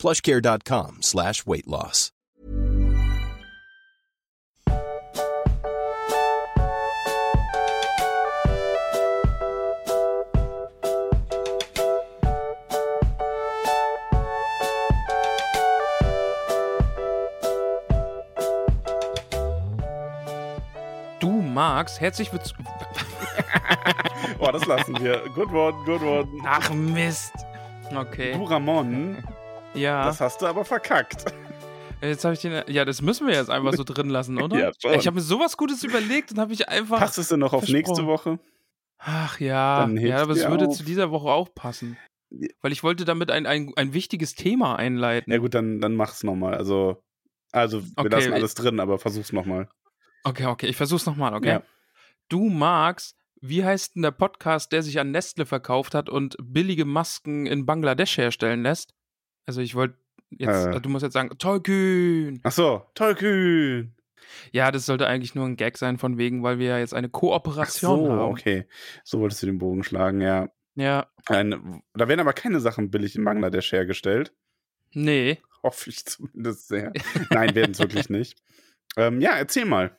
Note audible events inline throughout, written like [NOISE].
plushcare.com slash weight loss. Du magst, herzlich willkommen. [LAUGHS] Boah, das lassen wir. Good one, good one. Ach Mist. Okay. Du Ramon, [LAUGHS] Ja. das hast du aber verkackt. Jetzt habe ich den. Ja, das müssen wir jetzt einfach so drin lassen, oder? Ja, schon. Ich habe mir sowas Gutes überlegt und habe ich einfach. Passt es denn noch auf nächste. Woche? Ach ja. Ja, aber es würde auf. zu dieser Woche auch passen. Weil ich wollte damit ein, ein, ein wichtiges Thema einleiten. Ja gut, dann, dann mach's nochmal. Also, also wir Okay, lassen ich- alles drin, aber versuch's nochmal. Okay, okay, ich versuch's nochmal, okay? Ja. Du magst. Wie heißt denn der Podcast, der sich an Nestle verkauft hat und billige Masken in Bangladesch herstellen lässt? Also ich wollte jetzt, Äh. du musst jetzt sagen, Tollkühn. Ach so, tollkühn. Ja, das sollte eigentlich nur ein Gag sein, von wegen, weil wir ja jetzt eine Ach Kooperation so, haben. okay. So wolltest du den Bogen schlagen, ja. Ja, Ein, da werden aber keine Sachen billig in Bangladesch hergestellt. nee. [LAUGHS] Hoffe ich zumindest sehr. Nein, werden es wirklich nicht. [LAUGHS] Ähm, ja, erzähl mal.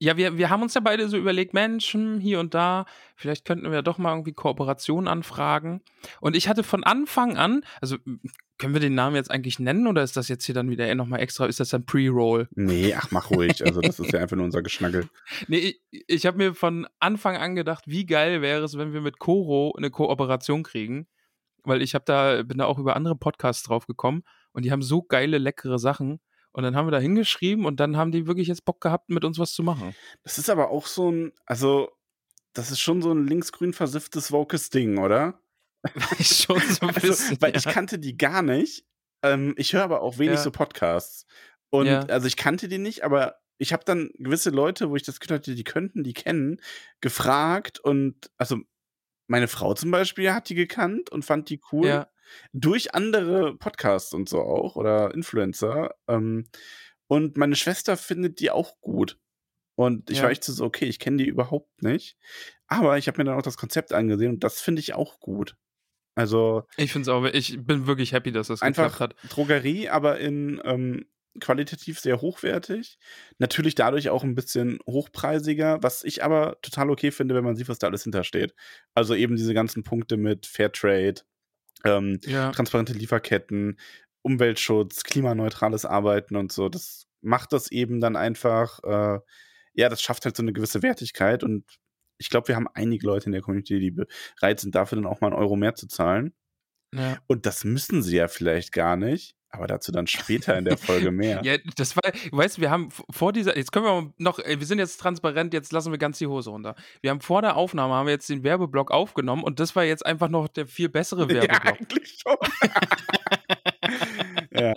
Ja, wir, wir haben uns ja beide so überlegt, Menschen hier und da, vielleicht könnten wir doch mal irgendwie Kooperation anfragen. Und ich hatte von Anfang an, also können wir den Namen jetzt eigentlich nennen oder ist das jetzt hier dann wieder nochmal extra, ist das ein Pre-Roll? Nee, ach, mach ruhig. Also, das ist ja [LAUGHS] einfach nur unser Geschnaggel. Nee, ich, ich habe mir von Anfang an gedacht, wie geil wäre es, wenn wir mit Koro eine Kooperation kriegen. Weil ich habe da, bin da auch über andere Podcasts drauf gekommen und die haben so geile, leckere Sachen. Und dann haben wir da hingeschrieben und dann haben die wirklich jetzt Bock gehabt, mit uns was zu machen. Das ist aber auch so ein, also, das ist schon so ein linksgrün versifftes wokes Ding, oder? [LAUGHS] Schon so ein Also, bisschen. weil ich ja. kannte die gar nicht. Ähm, ich höre aber auch wenig Ja. so Podcasts. Und Ja. also ich kannte die nicht, aber ich habe dann gewisse Leute, wo ich das Gefühl hatte, die könnten die kennen, gefragt und also meine Frau zum Beispiel hat die gekannt und fand die cool. Ja. Durch andere Podcasts und so auch oder Influencer. Ähm, und meine Schwester findet die auch gut. Und ich Ja. war echt so, okay, ich kenne die überhaupt nicht. Aber ich habe mir dann auch das Konzept angesehen und das finde ich auch gut. Also Ich finde es auch, ich bin wirklich happy, dass das einfach geklappt hat. Drogerie, aber in ähm, qualitativ sehr hochwertig. Natürlich dadurch auch ein bisschen hochpreisiger, was ich aber total okay finde, wenn man sieht, was da alles hintersteht. Also eben diese ganzen Punkte mit Fairtrade, ähm, Ja. transparente Lieferketten, Umweltschutz, klimaneutrales Arbeiten und so. Das macht das eben dann einfach, äh, ja, das schafft halt so eine gewisse Wertigkeit und ich glaube, wir haben einige Leute in der Community, die bereit sind, dafür dann auch mal einen Euro mehr zu zahlen. ja. Und das müssen sie ja vielleicht gar nicht, aber dazu dann später in der Folge [LAUGHS] mehr. Ja, das war, weißt du, wir haben vor dieser, jetzt können wir noch, ey, wir sind jetzt transparent, jetzt lassen wir ganz die Hose runter. Wir haben vor der Aufnahme, haben wir jetzt den Werbeblock aufgenommen und das war jetzt einfach noch der viel bessere [LAUGHS] Ja, Werbeblock. eigentlich schon. [LAUGHS] ja,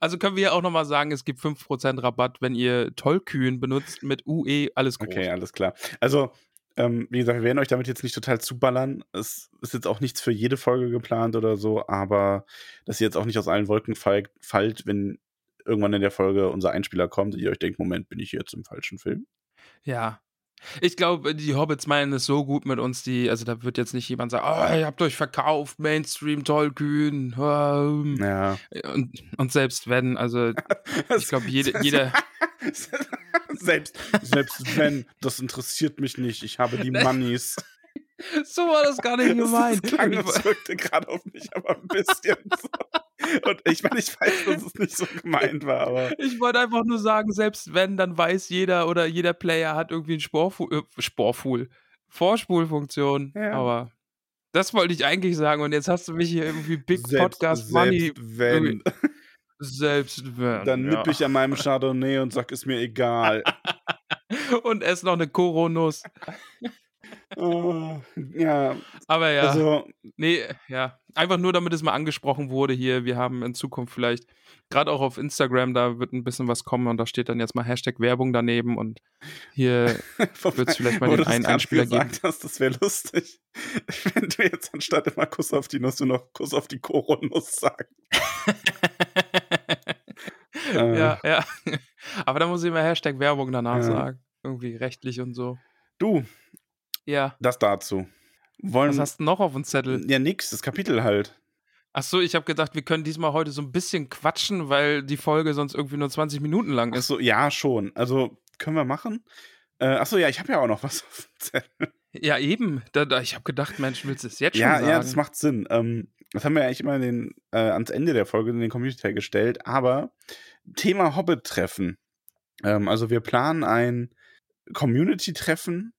Also können wir ja auch nochmal sagen, es gibt 5% Rabatt, wenn ihr Tollkühn benutzt mit UE, alles groß. okay, alles klar. Also, ähm, wie gesagt, wir werden euch damit jetzt nicht total zuballern. Es ist jetzt auch nichts für jede Folge geplant oder so, aber dass ihr jetzt auch nicht aus allen Wolken fall- fallt, wenn irgendwann in der Folge unser Einspieler kommt und ihr euch denkt, Moment, bin ich jetzt im falschen Film? Ja. Ich glaube, die Hobbits meinen es so gut mit uns, die, also da wird jetzt nicht jemand sagen, oh, ihr habt euch verkauft, Mainstream, Tollkühn. ähm. Ja. Und, und selbst wenn, also [LAUGHS] ich glaube, jede, [LAUGHS] jeder, [LAUGHS] selbst, selbst wenn, das interessiert mich nicht. Ich habe die Moneys. so war das gar nicht gemeint. Das klang, das wirkte gerade auf mich, aber ein bisschen so. Und ich meine, ich weiß, dass es nicht so gemeint war, aber Ich wollte einfach nur sagen, selbst wenn, dann weiß jeder oder jeder Player hat irgendwie ein Sporfu äh, Sporful, Vorspulfunktion. Ja. Aber das wollte ich eigentlich sagen und jetzt hast du mich hier irgendwie Big selbst, Podcast selbst Money wenn, selbst wenn. dann ja. nipp ich an meinem [LAUGHS] Chardonnay und sag, ist mir egal. und ess noch eine Koronuss. Oh, ja, Aber ja, also, nee, ja. Einfach nur, damit es mal angesprochen wurde hier. Wir haben in Zukunft vielleicht, gerade auch auf Instagram, da wird ein bisschen was kommen und da steht dann jetzt mal Hashtag Werbung daneben und hier [LAUGHS] wird es vielleicht mal den einen Einspieler geben. gesagt hast, das wäre lustig, [LAUGHS] wenn du jetzt anstatt immer Kuss auf die Nuss, du noch Kuss auf die Koro-Nuss sagst. [LAUGHS] Äh. ja, ja. Aber da muss ich mal Hashtag Werbung danach Ja. sagen. Irgendwie rechtlich und so. Du, Ja. das dazu. Wollen, Was hast du noch auf dem Zettel? ja, nix, das Kapitel halt. Ach so, ich habe gedacht, wir können diesmal heute so ein bisschen quatschen, weil die Folge sonst irgendwie nur 20 Minuten lang Ach ist. so, ja, schon. Also, können wir machen. Äh, ach so, ja, ich habe ja auch noch was [LAUGHS] auf dem Zettel. Ja, eben. Da, da, ich habe gedacht, Mensch, willst du es jetzt schon Ja, sagen? ja, das macht Sinn. Ähm, das haben wir eigentlich immer den, äh, ans Ende der Folge in den Community gestellt. Aber Thema Hobbit-Treffen. Ähm, also wir planen ein Community-Treffen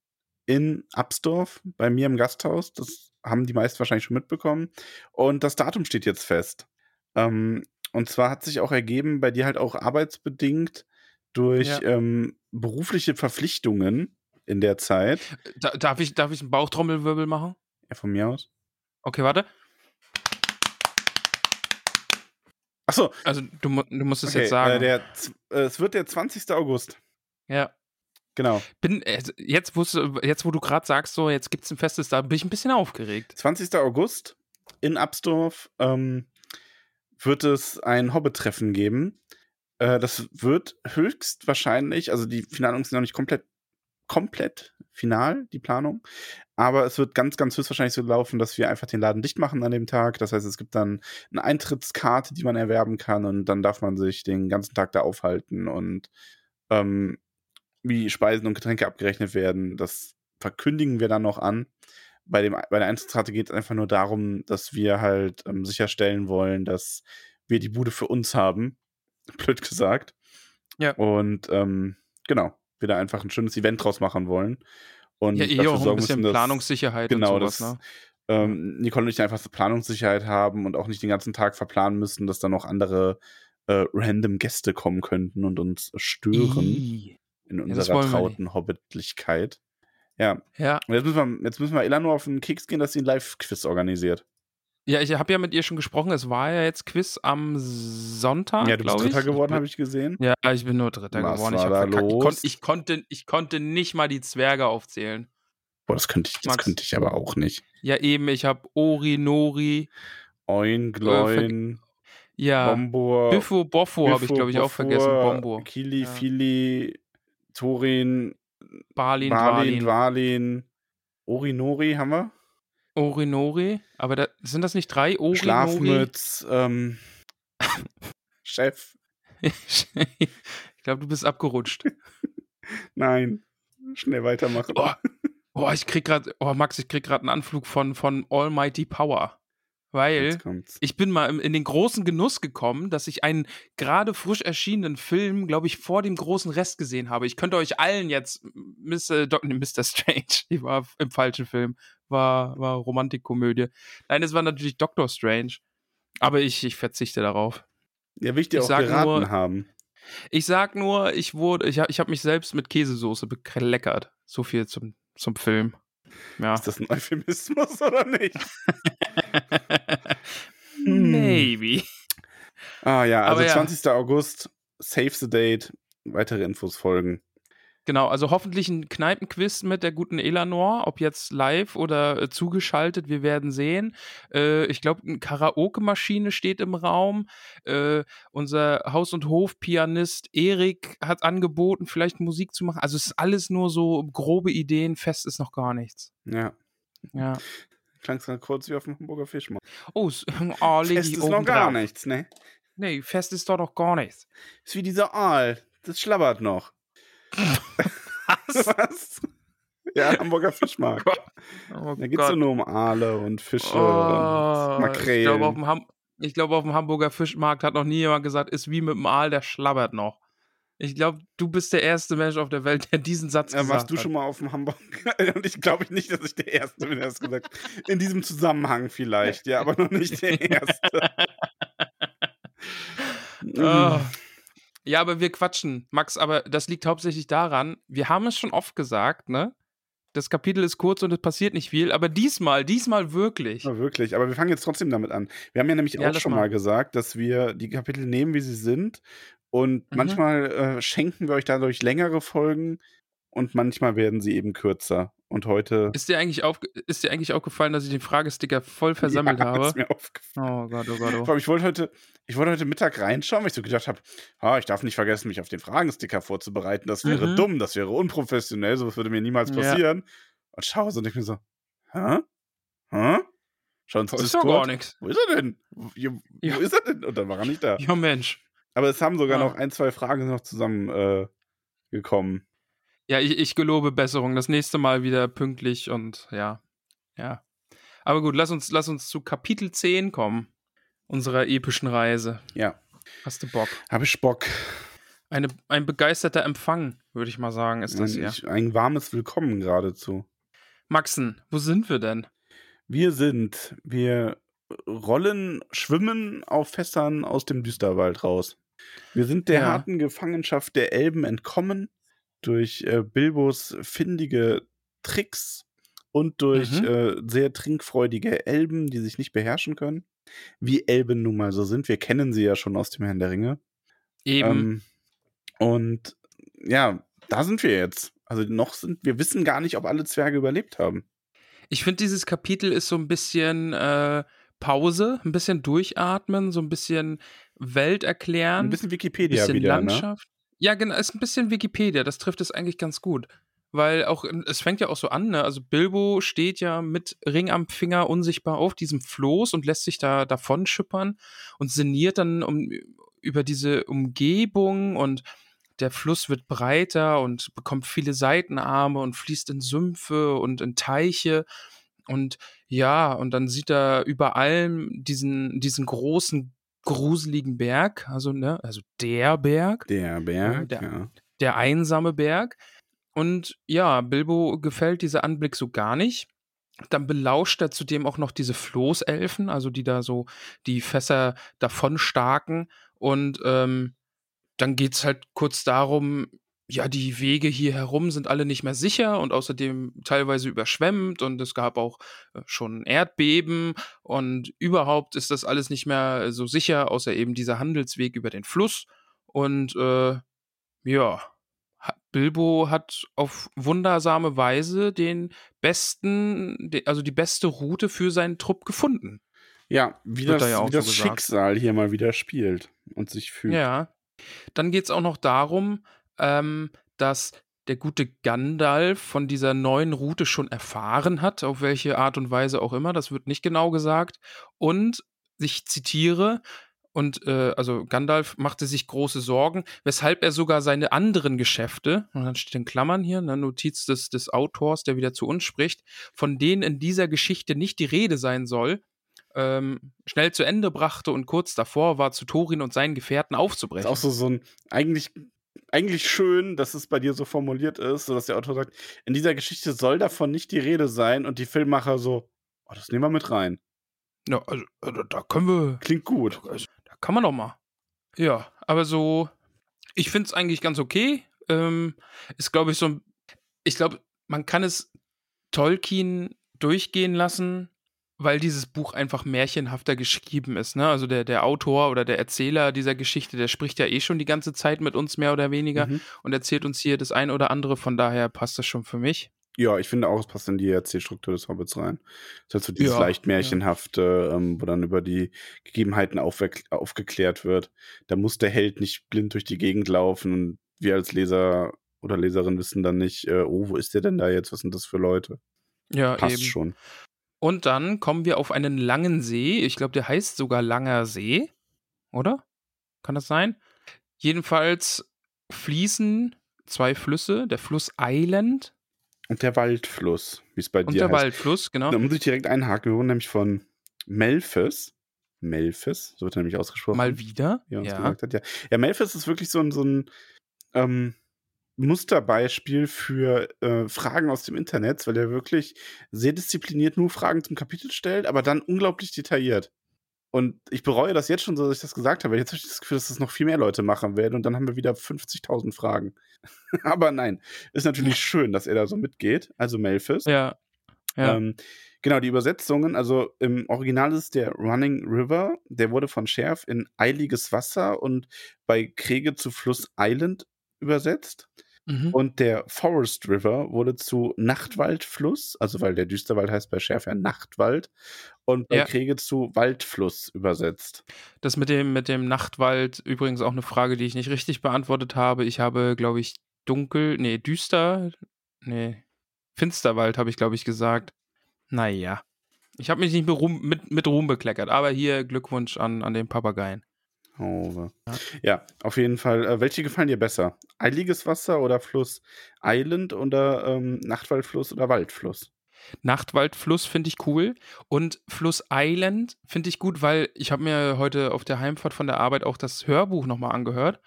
in Absdorf bei mir im Gasthaus. Das haben die meisten wahrscheinlich schon mitbekommen. Und das Datum steht jetzt fest. Ähm, und zwar hat sich auch ergeben, bei dir halt auch arbeitsbedingt durch Ja. ähm, berufliche Verpflichtungen in der Zeit. Da, darf, ich, darf ich einen Bauchtrommelwirbel machen? Ja, von mir aus. Okay, warte. Achso, Also, du, du musst es okay, jetzt sagen. Äh, der, äh, es wird der 20. August. ja. Genau. Bin, jetzt, wo, jetzt, wo du gerade sagst, so, jetzt gibt es ein festes da bin ich ein bisschen aufgeregt. 20. August in Absdorf ähm, wird es ein Hobbit-Treffen geben. Äh, das wird höchstwahrscheinlich, also die Finalung ist noch nicht komplett, komplett final, die Planung. Aber es wird ganz, ganz höchstwahrscheinlich so laufen, dass wir einfach den Laden dicht machen an dem Tag. Das heißt, es gibt dann eine Eintrittskarte, die man erwerben kann und dann darf man sich den ganzen Tag da aufhalten und ähm, wie Speisen und Getränke abgerechnet werden. Das verkündigen wir dann noch an. Bei, dem, bei der Eintrittskarte geht es einfach nur darum, dass wir halt ähm, sicherstellen wollen, dass wir die Bude für uns haben. [LAUGHS] Blöd gesagt. Ja. Und ähm, genau, wir da einfach ein schönes Event draus machen wollen. Und Ja, eh dafür auch ein sorgen bisschen müssen, dass- Planungssicherheit genau, und sowas, das- ne? ähm, Nicole und ich einfach so Planungssicherheit haben und auch nicht den ganzen Tag verplanen müssen, dass da noch andere äh, random Gäste kommen könnten und uns stören Ih. In unserer wir trauten Hobbitlichkeit. Ja, Ja, und jetzt müssen wir, jetzt müssen wir Ella nur auf den Keks gehen, dass sie einen Live-Quiz organisiert. ja ich habe ja mit ihr schon gesprochen. Es war ja jetzt Quiz am Sonntag. ja, du bist Dritter ich. geworden, habe ich gesehen. Ja, ich bin nur Dritter Was geworden. Ich, war da verkackt. Ich, los? konnt, ich, konnte, ich konnte nicht mal die Zwerge aufzählen. Boah, das könnte ich, das Max. könnte ich aber auch nicht. Ja, eben, ich habe Ori, Nori, Oin, Gloin, ja, Bombor, Biffo, Boffo habe ich, glaube ich, auch vergessen. Bombo. Kili, Ja. Fili, Thorin, Balin, Balin, Walin, Orinori haben wir. Ori, Nori. Aber da, sind das nicht drei? Ori, Nori? Schlafmütz, ähm, [LAUGHS] Chef. ich glaube, du bist abgerutscht. [LAUGHS] Nein. Schnell weitermachen. Oh, oh ich krieg gerade, oh Max, ich krieg gerade einen Anflug von, von Almighty Power. Weil ich bin mal in den großen Genuss gekommen, dass ich einen gerade frisch erschienenen Film, glaube ich, vor dem großen Rest gesehen habe. Ich könnte euch allen jetzt Mr. Doc, nee, Mr. Strange, [LAUGHS] die war im falschen Film, war, war Romantikkomödie. Nein, es war natürlich Doctor Strange. Aber ich, ich verzichte darauf. Ja, will ich dir ich auch geraten nur- haben. Ich sag nur, ich wurde, ich, ich habe mich selbst mit Käsesoße bekleckert. So viel zum, zum Film. Ja. Ist das ein Euphemismus [LAUGHS] oder nicht? [LAUGHS] Maybe. Ah ja, also ja. 20. August, Save the Date, weitere Infos folgen. Genau, also hoffentlich ein Kneipenquiz mit der guten Elanor, ob jetzt live oder äh, zugeschaltet, wir werden sehen. Äh, ich glaube, eine Karaoke-Maschine steht im Raum. Äh, unser Haus- und Hof-Pianist Erik hat angeboten, vielleicht Musik zu machen. Also es ist alles nur so grobe Ideen, fest ist noch gar nichts. Ja. Ja. Klang gerade kurz wie auf dem Hamburger Fischmarkt. Oh, oh Fest ist noch gar drauf. nichts, ne? Nee, fest ist doch noch gar nichts. Ist wie dieser Aal. Das schlabbert noch. Was? Ja, Hamburger Fischmarkt. Oh Da geht's ja Gott. nur um Aale und Fische Oh, und ich glaube, auf Makrelen. dem, Ham ich glaube, auf dem Hamburger Fischmarkt hat noch nie jemand gesagt, ist wie mit dem Aal, der schlabbert noch. Ich glaube, du bist der erste Mensch auf der Welt, der diesen Satz Ja, gesagt warst du hat. schon mal auf dem Hamburger? [LAUGHS] Und ich glaube nicht, dass ich der Erste bin, der das gesagt hat. In diesem Zusammenhang vielleicht, ja, aber noch nicht der [LAUGHS] Erste. Ah. Ja, aber wir quatschen, Max, aber das liegt hauptsächlich daran, wir haben es schon oft gesagt, ne? das Kapitel ist kurz und es passiert nicht viel, aber diesmal, diesmal wirklich. Ja, wirklich. Aber wir fangen jetzt trotzdem damit an. Wir haben ja nämlich Ja, auch schon mal. mal gesagt, dass wir die Kapitel nehmen, wie sie sind. Und Mhm. manchmal äh, schenken wir euch dadurch längere Folgen und manchmal werden sie eben kürzer. Und heute Ist dir eigentlich, aufge ist dir eigentlich aufgefallen, dass ich den Fragesticker voll [LAUGHS] versammelt ja, habe? ist mir aufgefallen. Oh Gott, oh Gott, Vor oh. allem, ich wollte heute, ich wollte heute Mittag reinschauen, weil ich so gedacht habe, ah, ich darf nicht vergessen, mich auf den Fragensticker vorzubereiten. Das wäre Mhm. dumm, das wäre unprofessionell, sowas würde mir niemals Ja. passieren. Und schaue so und denke mir so, hä? Hä? Schau ins Das ist doch gar nichts. Wo ist er denn? Wo, wo Ja. ist er denn? Und dann war er nicht da. Ja, Mensch. Aber es haben sogar Ja. noch ein, zwei Fragen noch zusammen äh, gekommen. Ja, ich, ich gelobe Besserung. Das nächste Mal wieder pünktlich und ja. Ja. Aber gut, lass uns, lass uns zu Kapitel 10 kommen. Unserer epischen Reise. Ja, Hast du Bock? habe ich Bock. Eine, ein begeisterter Empfang, würde ich mal sagen, ist das ein, hier. ein warmes Willkommen geradezu. Maxen, wo sind wir denn? Wir sind, wir rollen, schwimmen auf Fässern aus dem Düsterwald raus. Wir sind der Ja. harten Gefangenschaft der Elben entkommen durch äh, Bilbos findige Tricks und durch Mhm. äh, sehr trinkfreudige Elben, die sich nicht beherrschen können. Wie Elben nun mal so sind. Wir kennen sie ja schon aus dem Herrn der Ringe. Eben. Ähm, und ja, da sind wir jetzt. Also noch sind, wir wissen gar nicht, ob alle Zwerge überlebt haben. Ich finde, dieses Kapitel ist so ein bisschen äh, Pause, ein bisschen durchatmen, so ein bisschen Welt erklären. Ein bisschen ein Wikipedia bisschen wieder, ne? Landschaft. Ja, genau, ist ein bisschen Wikipedia, das trifft es eigentlich ganz gut. Weil auch, es fängt ja auch so an, ne? Also Bilbo steht ja mit Ring am Finger unsichtbar auf diesem Floß und lässt sich da davon schippern und sinniert dann um, über diese Umgebung und der Fluss wird breiter und bekommt viele Seitenarme und fließt in Sümpfe und in Teiche. Und ja, und dann sieht er über allem diesen, diesen großen, gruseligen Berg, also, ne, also der Berg, Der Berg, der- ja. der einsame Berg. Und ja, Bilbo gefällt dieser Anblick so gar nicht. Dann belauscht er zudem auch noch diese Floßelfen, also die da so die Fässer davon starken. Und ähm, dann geht's halt kurz darum, ja, die Wege hier herum sind alle nicht mehr sicher und außerdem teilweise überschwemmt und es gab auch äh, schon Erdbeben und überhaupt ist das alles nicht mehr so sicher, außer eben dieser Handelsweg über den Fluss. Und äh, ja, Bilbo hat auf wundersame Weise den besten, also die beste Route für seinen Trupp gefunden. Ja, wie das, da ja wie so das. Schicksal hier mal wieder spielt und sich fügt. Ja. Dann geht es auch noch darum, ähm, dass der gute Gandalf von dieser neuen Route schon erfahren hat, auf welche Art und Weise auch immer, das wird nicht genau gesagt. Und ich zitiere, und äh, also Gandalf machte sich große Sorgen, weshalb er sogar seine anderen Geschäfte, und dann steht in Klammern hier, eine Notiz des, des Autors, der wieder zu uns spricht, von denen in dieser Geschichte nicht die Rede sein soll, ähm, schnell zu Ende brachte und kurz davor war, zu Thorin und seinen Gefährten Ist aufzubrechen. auch so, so ein, eigentlich, eigentlich schön, dass es bei dir so formuliert ist, sodass der Autor sagt, in dieser Geschichte soll davon nicht die Rede sein und die Filmmacher so, oh, das nehmen wir mit rein. Ja, also, also da können wir, Klingt gut. also, da kann man doch mal. Ja, aber so, ich finde es eigentlich ganz okay. Ähm, ist, glaube ich, so ein, ich glaube, man kann es Tolkien durchgehen lassen, weil dieses Buch einfach märchenhafter geschrieben ist. Ne? Also der, der Autor oder der Erzähler dieser Geschichte, der spricht ja eh schon die ganze Zeit mit uns mehr oder weniger Mhm. und erzählt uns hier das ein oder andere. Von daher passt das schon für mich. Ja, ich finde auch, es passt in die Erzählstruktur des Hobbits rein. Es hat so dieses Ja, leicht märchenhafte, ähm, wo dann über die Gegebenheiten aufgeklärt wird. Da muss der Held nicht blind durch die Gegend laufen und wir als Leser oder Leserin wissen dann nicht, äh, oh, wo ist der denn da jetzt? Was sind das für Leute? Ja, Passt eben. schon. Und dann kommen wir auf einen langen See. Ich glaube, der heißt sogar Langer See, oder? Kann das sein? Jedenfalls fließen zwei Flüsse, der Fluss Island Und der Waldfluss, wie es bei und dir der heißt. Waldfluss, genau. Da muss ich direkt einhaken. Wir wurden nämlich von Melphis. Melphis, so wird er nämlich ausgesprochen. Mal wieder. wie er uns Ja. gesagt hat. Ja, ja Melphis ist wirklich so ein, so ein ähm, Musterbeispiel für äh, Fragen aus dem Internet, weil er wirklich sehr diszipliniert nur Fragen zum Kapitel stellt, aber dann unglaublich detailliert. Und ich bereue das jetzt schon so, dass ich das gesagt habe. Jetzt habe ich das Gefühl, dass das noch viel mehr Leute machen werden und dann haben wir wieder 50.000 Fragen. [LAUGHS] Aber nein, ist natürlich schön, dass er da so mitgeht. Also Melfis. Ja. ja. Ähm, genau, die Übersetzungen, also im Original ist der Running River, der wurde von Scherf in eiliges Wasser und bei Kriege zu Fluss Island übersetzt. Mhm. Und der Forest River wurde zu Nachtwaldfluss, also weil der Düsterwald heißt bei Schärf ja Nachtwald, und bei Ja. Kriege zu Waldfluss übersetzt. Das mit dem, mit dem Nachtwald, übrigens auch eine Frage, die ich nicht richtig beantwortet habe. Ich habe, glaube ich, dunkel, nee, düster, nee, Finsterwald habe ich, glaube ich, gesagt. Naja. Ich habe mich nicht mit Ruhm, mit, mit Ruhm bekleckert, aber hier Glückwunsch an, an den Papageien. Oh. Ja. Ja, auf jeden Fall. Äh, welche gefallen dir besser? Eiliges Wasser oder Fluss Island oder ähm, Nachtwaldfluss oder Waldfluss? Nachtwaldfluss finde ich cool und Fluss Island finde ich gut, weil ich habe mir heute auf der Heimfahrt von der Arbeit auch das Hörbuch nochmal angehört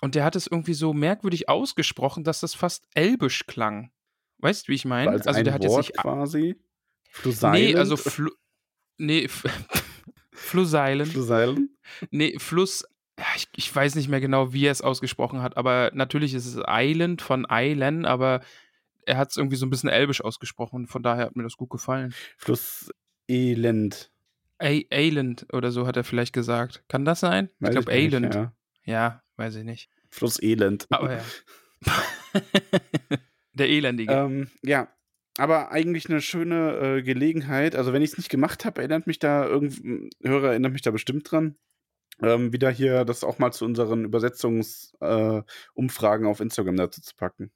und der hat es irgendwie so merkwürdig ausgesprochen, dass das fast elbisch klang. Weißt du, wie ich meine? Als Also ein der hat jetzt Wort nicht quasi? Fluss Nee, Island? also Flu nee, [LAUGHS] Fluss Island. Fluss Island? Nee, Fluss ich, ich weiß nicht mehr genau, wie er es ausgesprochen hat, aber natürlich ist es Island von Island, aber er hat es irgendwie so ein bisschen elbisch ausgesprochen von daher hat mir das gut gefallen. Fluss Elend. A Island oder so hat er vielleicht gesagt. Kann das sein? Weiß ich glaube Island. Ja. Ja. weiß ich nicht. Fluss Elend. Aber ja. [LAUGHS] [LAUGHS] Der Elendige. Ähm, ja, aber eigentlich eine schöne äh, Gelegenheit. Also, wenn ich es nicht gemacht habe, erinnert mich da irgendein Hörer erinnert mich da bestimmt dran. Ähm, wieder hier das auch mal zu unseren Übersetzungsumfragen äh, auf Instagram dazu zu packen.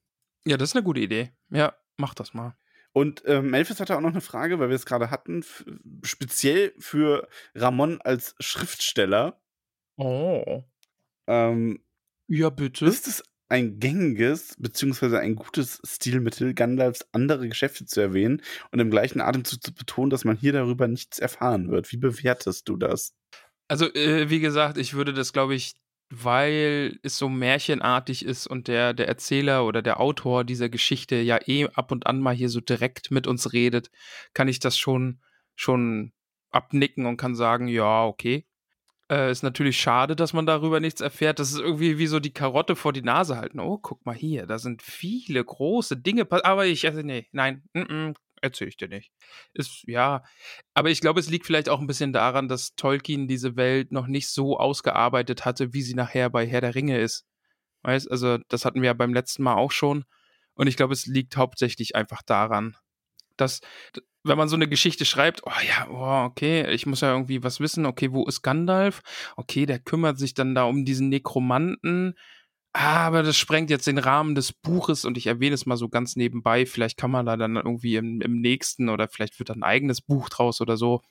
ja, das ist eine gute Idee. Ja, mach das mal. Und ähm, Melfis hatte auch noch eine Frage, weil wir es gerade hatten, speziell für Ramon als Schriftsteller. Oh. Ähm, Ja, bitte. ist es ein gängiges beziehungsweise ein gutes Stilmittel, Gandalfs andere Geschäfte zu erwähnen und im gleichen Atemzug zu betonen, dass man hier darüber nichts erfahren wird? Wie bewertest du das? Also, äh, wie gesagt, ich würde das, glaube ich, weil es so märchenartig ist und der, der Erzähler oder der Autor dieser Geschichte ja eh ab und an mal hier so direkt mit uns redet, kann ich das schon, schon abnicken und kann sagen, ja, okay. Äh, ist natürlich schade, dass man darüber nichts erfährt. Das ist irgendwie wie so die Karotte vor die Nase halten. Oh, guck mal hier, da sind viele große Dinge. Aber ich, also, nee, nein, mm -mm, erzähl ich dir nicht. Ist, ja, aber ich glaube, es liegt vielleicht auch ein bisschen daran, dass Tolkien diese Welt noch nicht so ausgearbeitet hatte, wie sie nachher bei Herr der Ringe ist. Weißt, also das hatten wir ja beim letzten Mal auch schon. Und ich glaube, es liegt hauptsächlich einfach daran, dass, wenn man so eine Geschichte schreibt, oh ja, oh, okay, ich muss ja irgendwie was wissen, okay, wo ist Gandalf? Okay, der kümmert sich dann da um diesen Nekromanten. Aber das sprengt jetzt den Rahmen des Buches und ich erwähne es mal so ganz nebenbei. Vielleicht kann man da dann irgendwie im, im nächsten oder vielleicht wird da ein eigenes Buch draus oder so.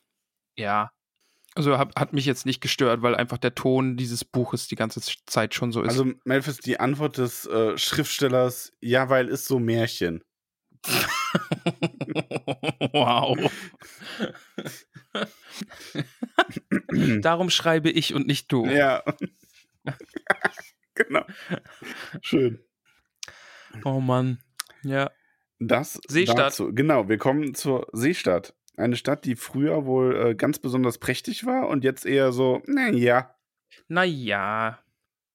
Ja. Also hat, hat mich jetzt nicht gestört, weil einfach der Ton dieses Buches die ganze Zeit schon so ist. Also, Melfis, die Antwort des äh, Schriftstellers, ja, weil ist so Märchen. Wow. [LAUGHS] Darum schreibe ich und nicht du. Ja. [LAUGHS] genau. Schön. Oh Mann. Ja. Das Seestadt. Dazu. Genau, wir kommen zur Seestadt. Eine Stadt, die früher wohl äh, ganz besonders prächtig war und jetzt eher so, naja. Naja.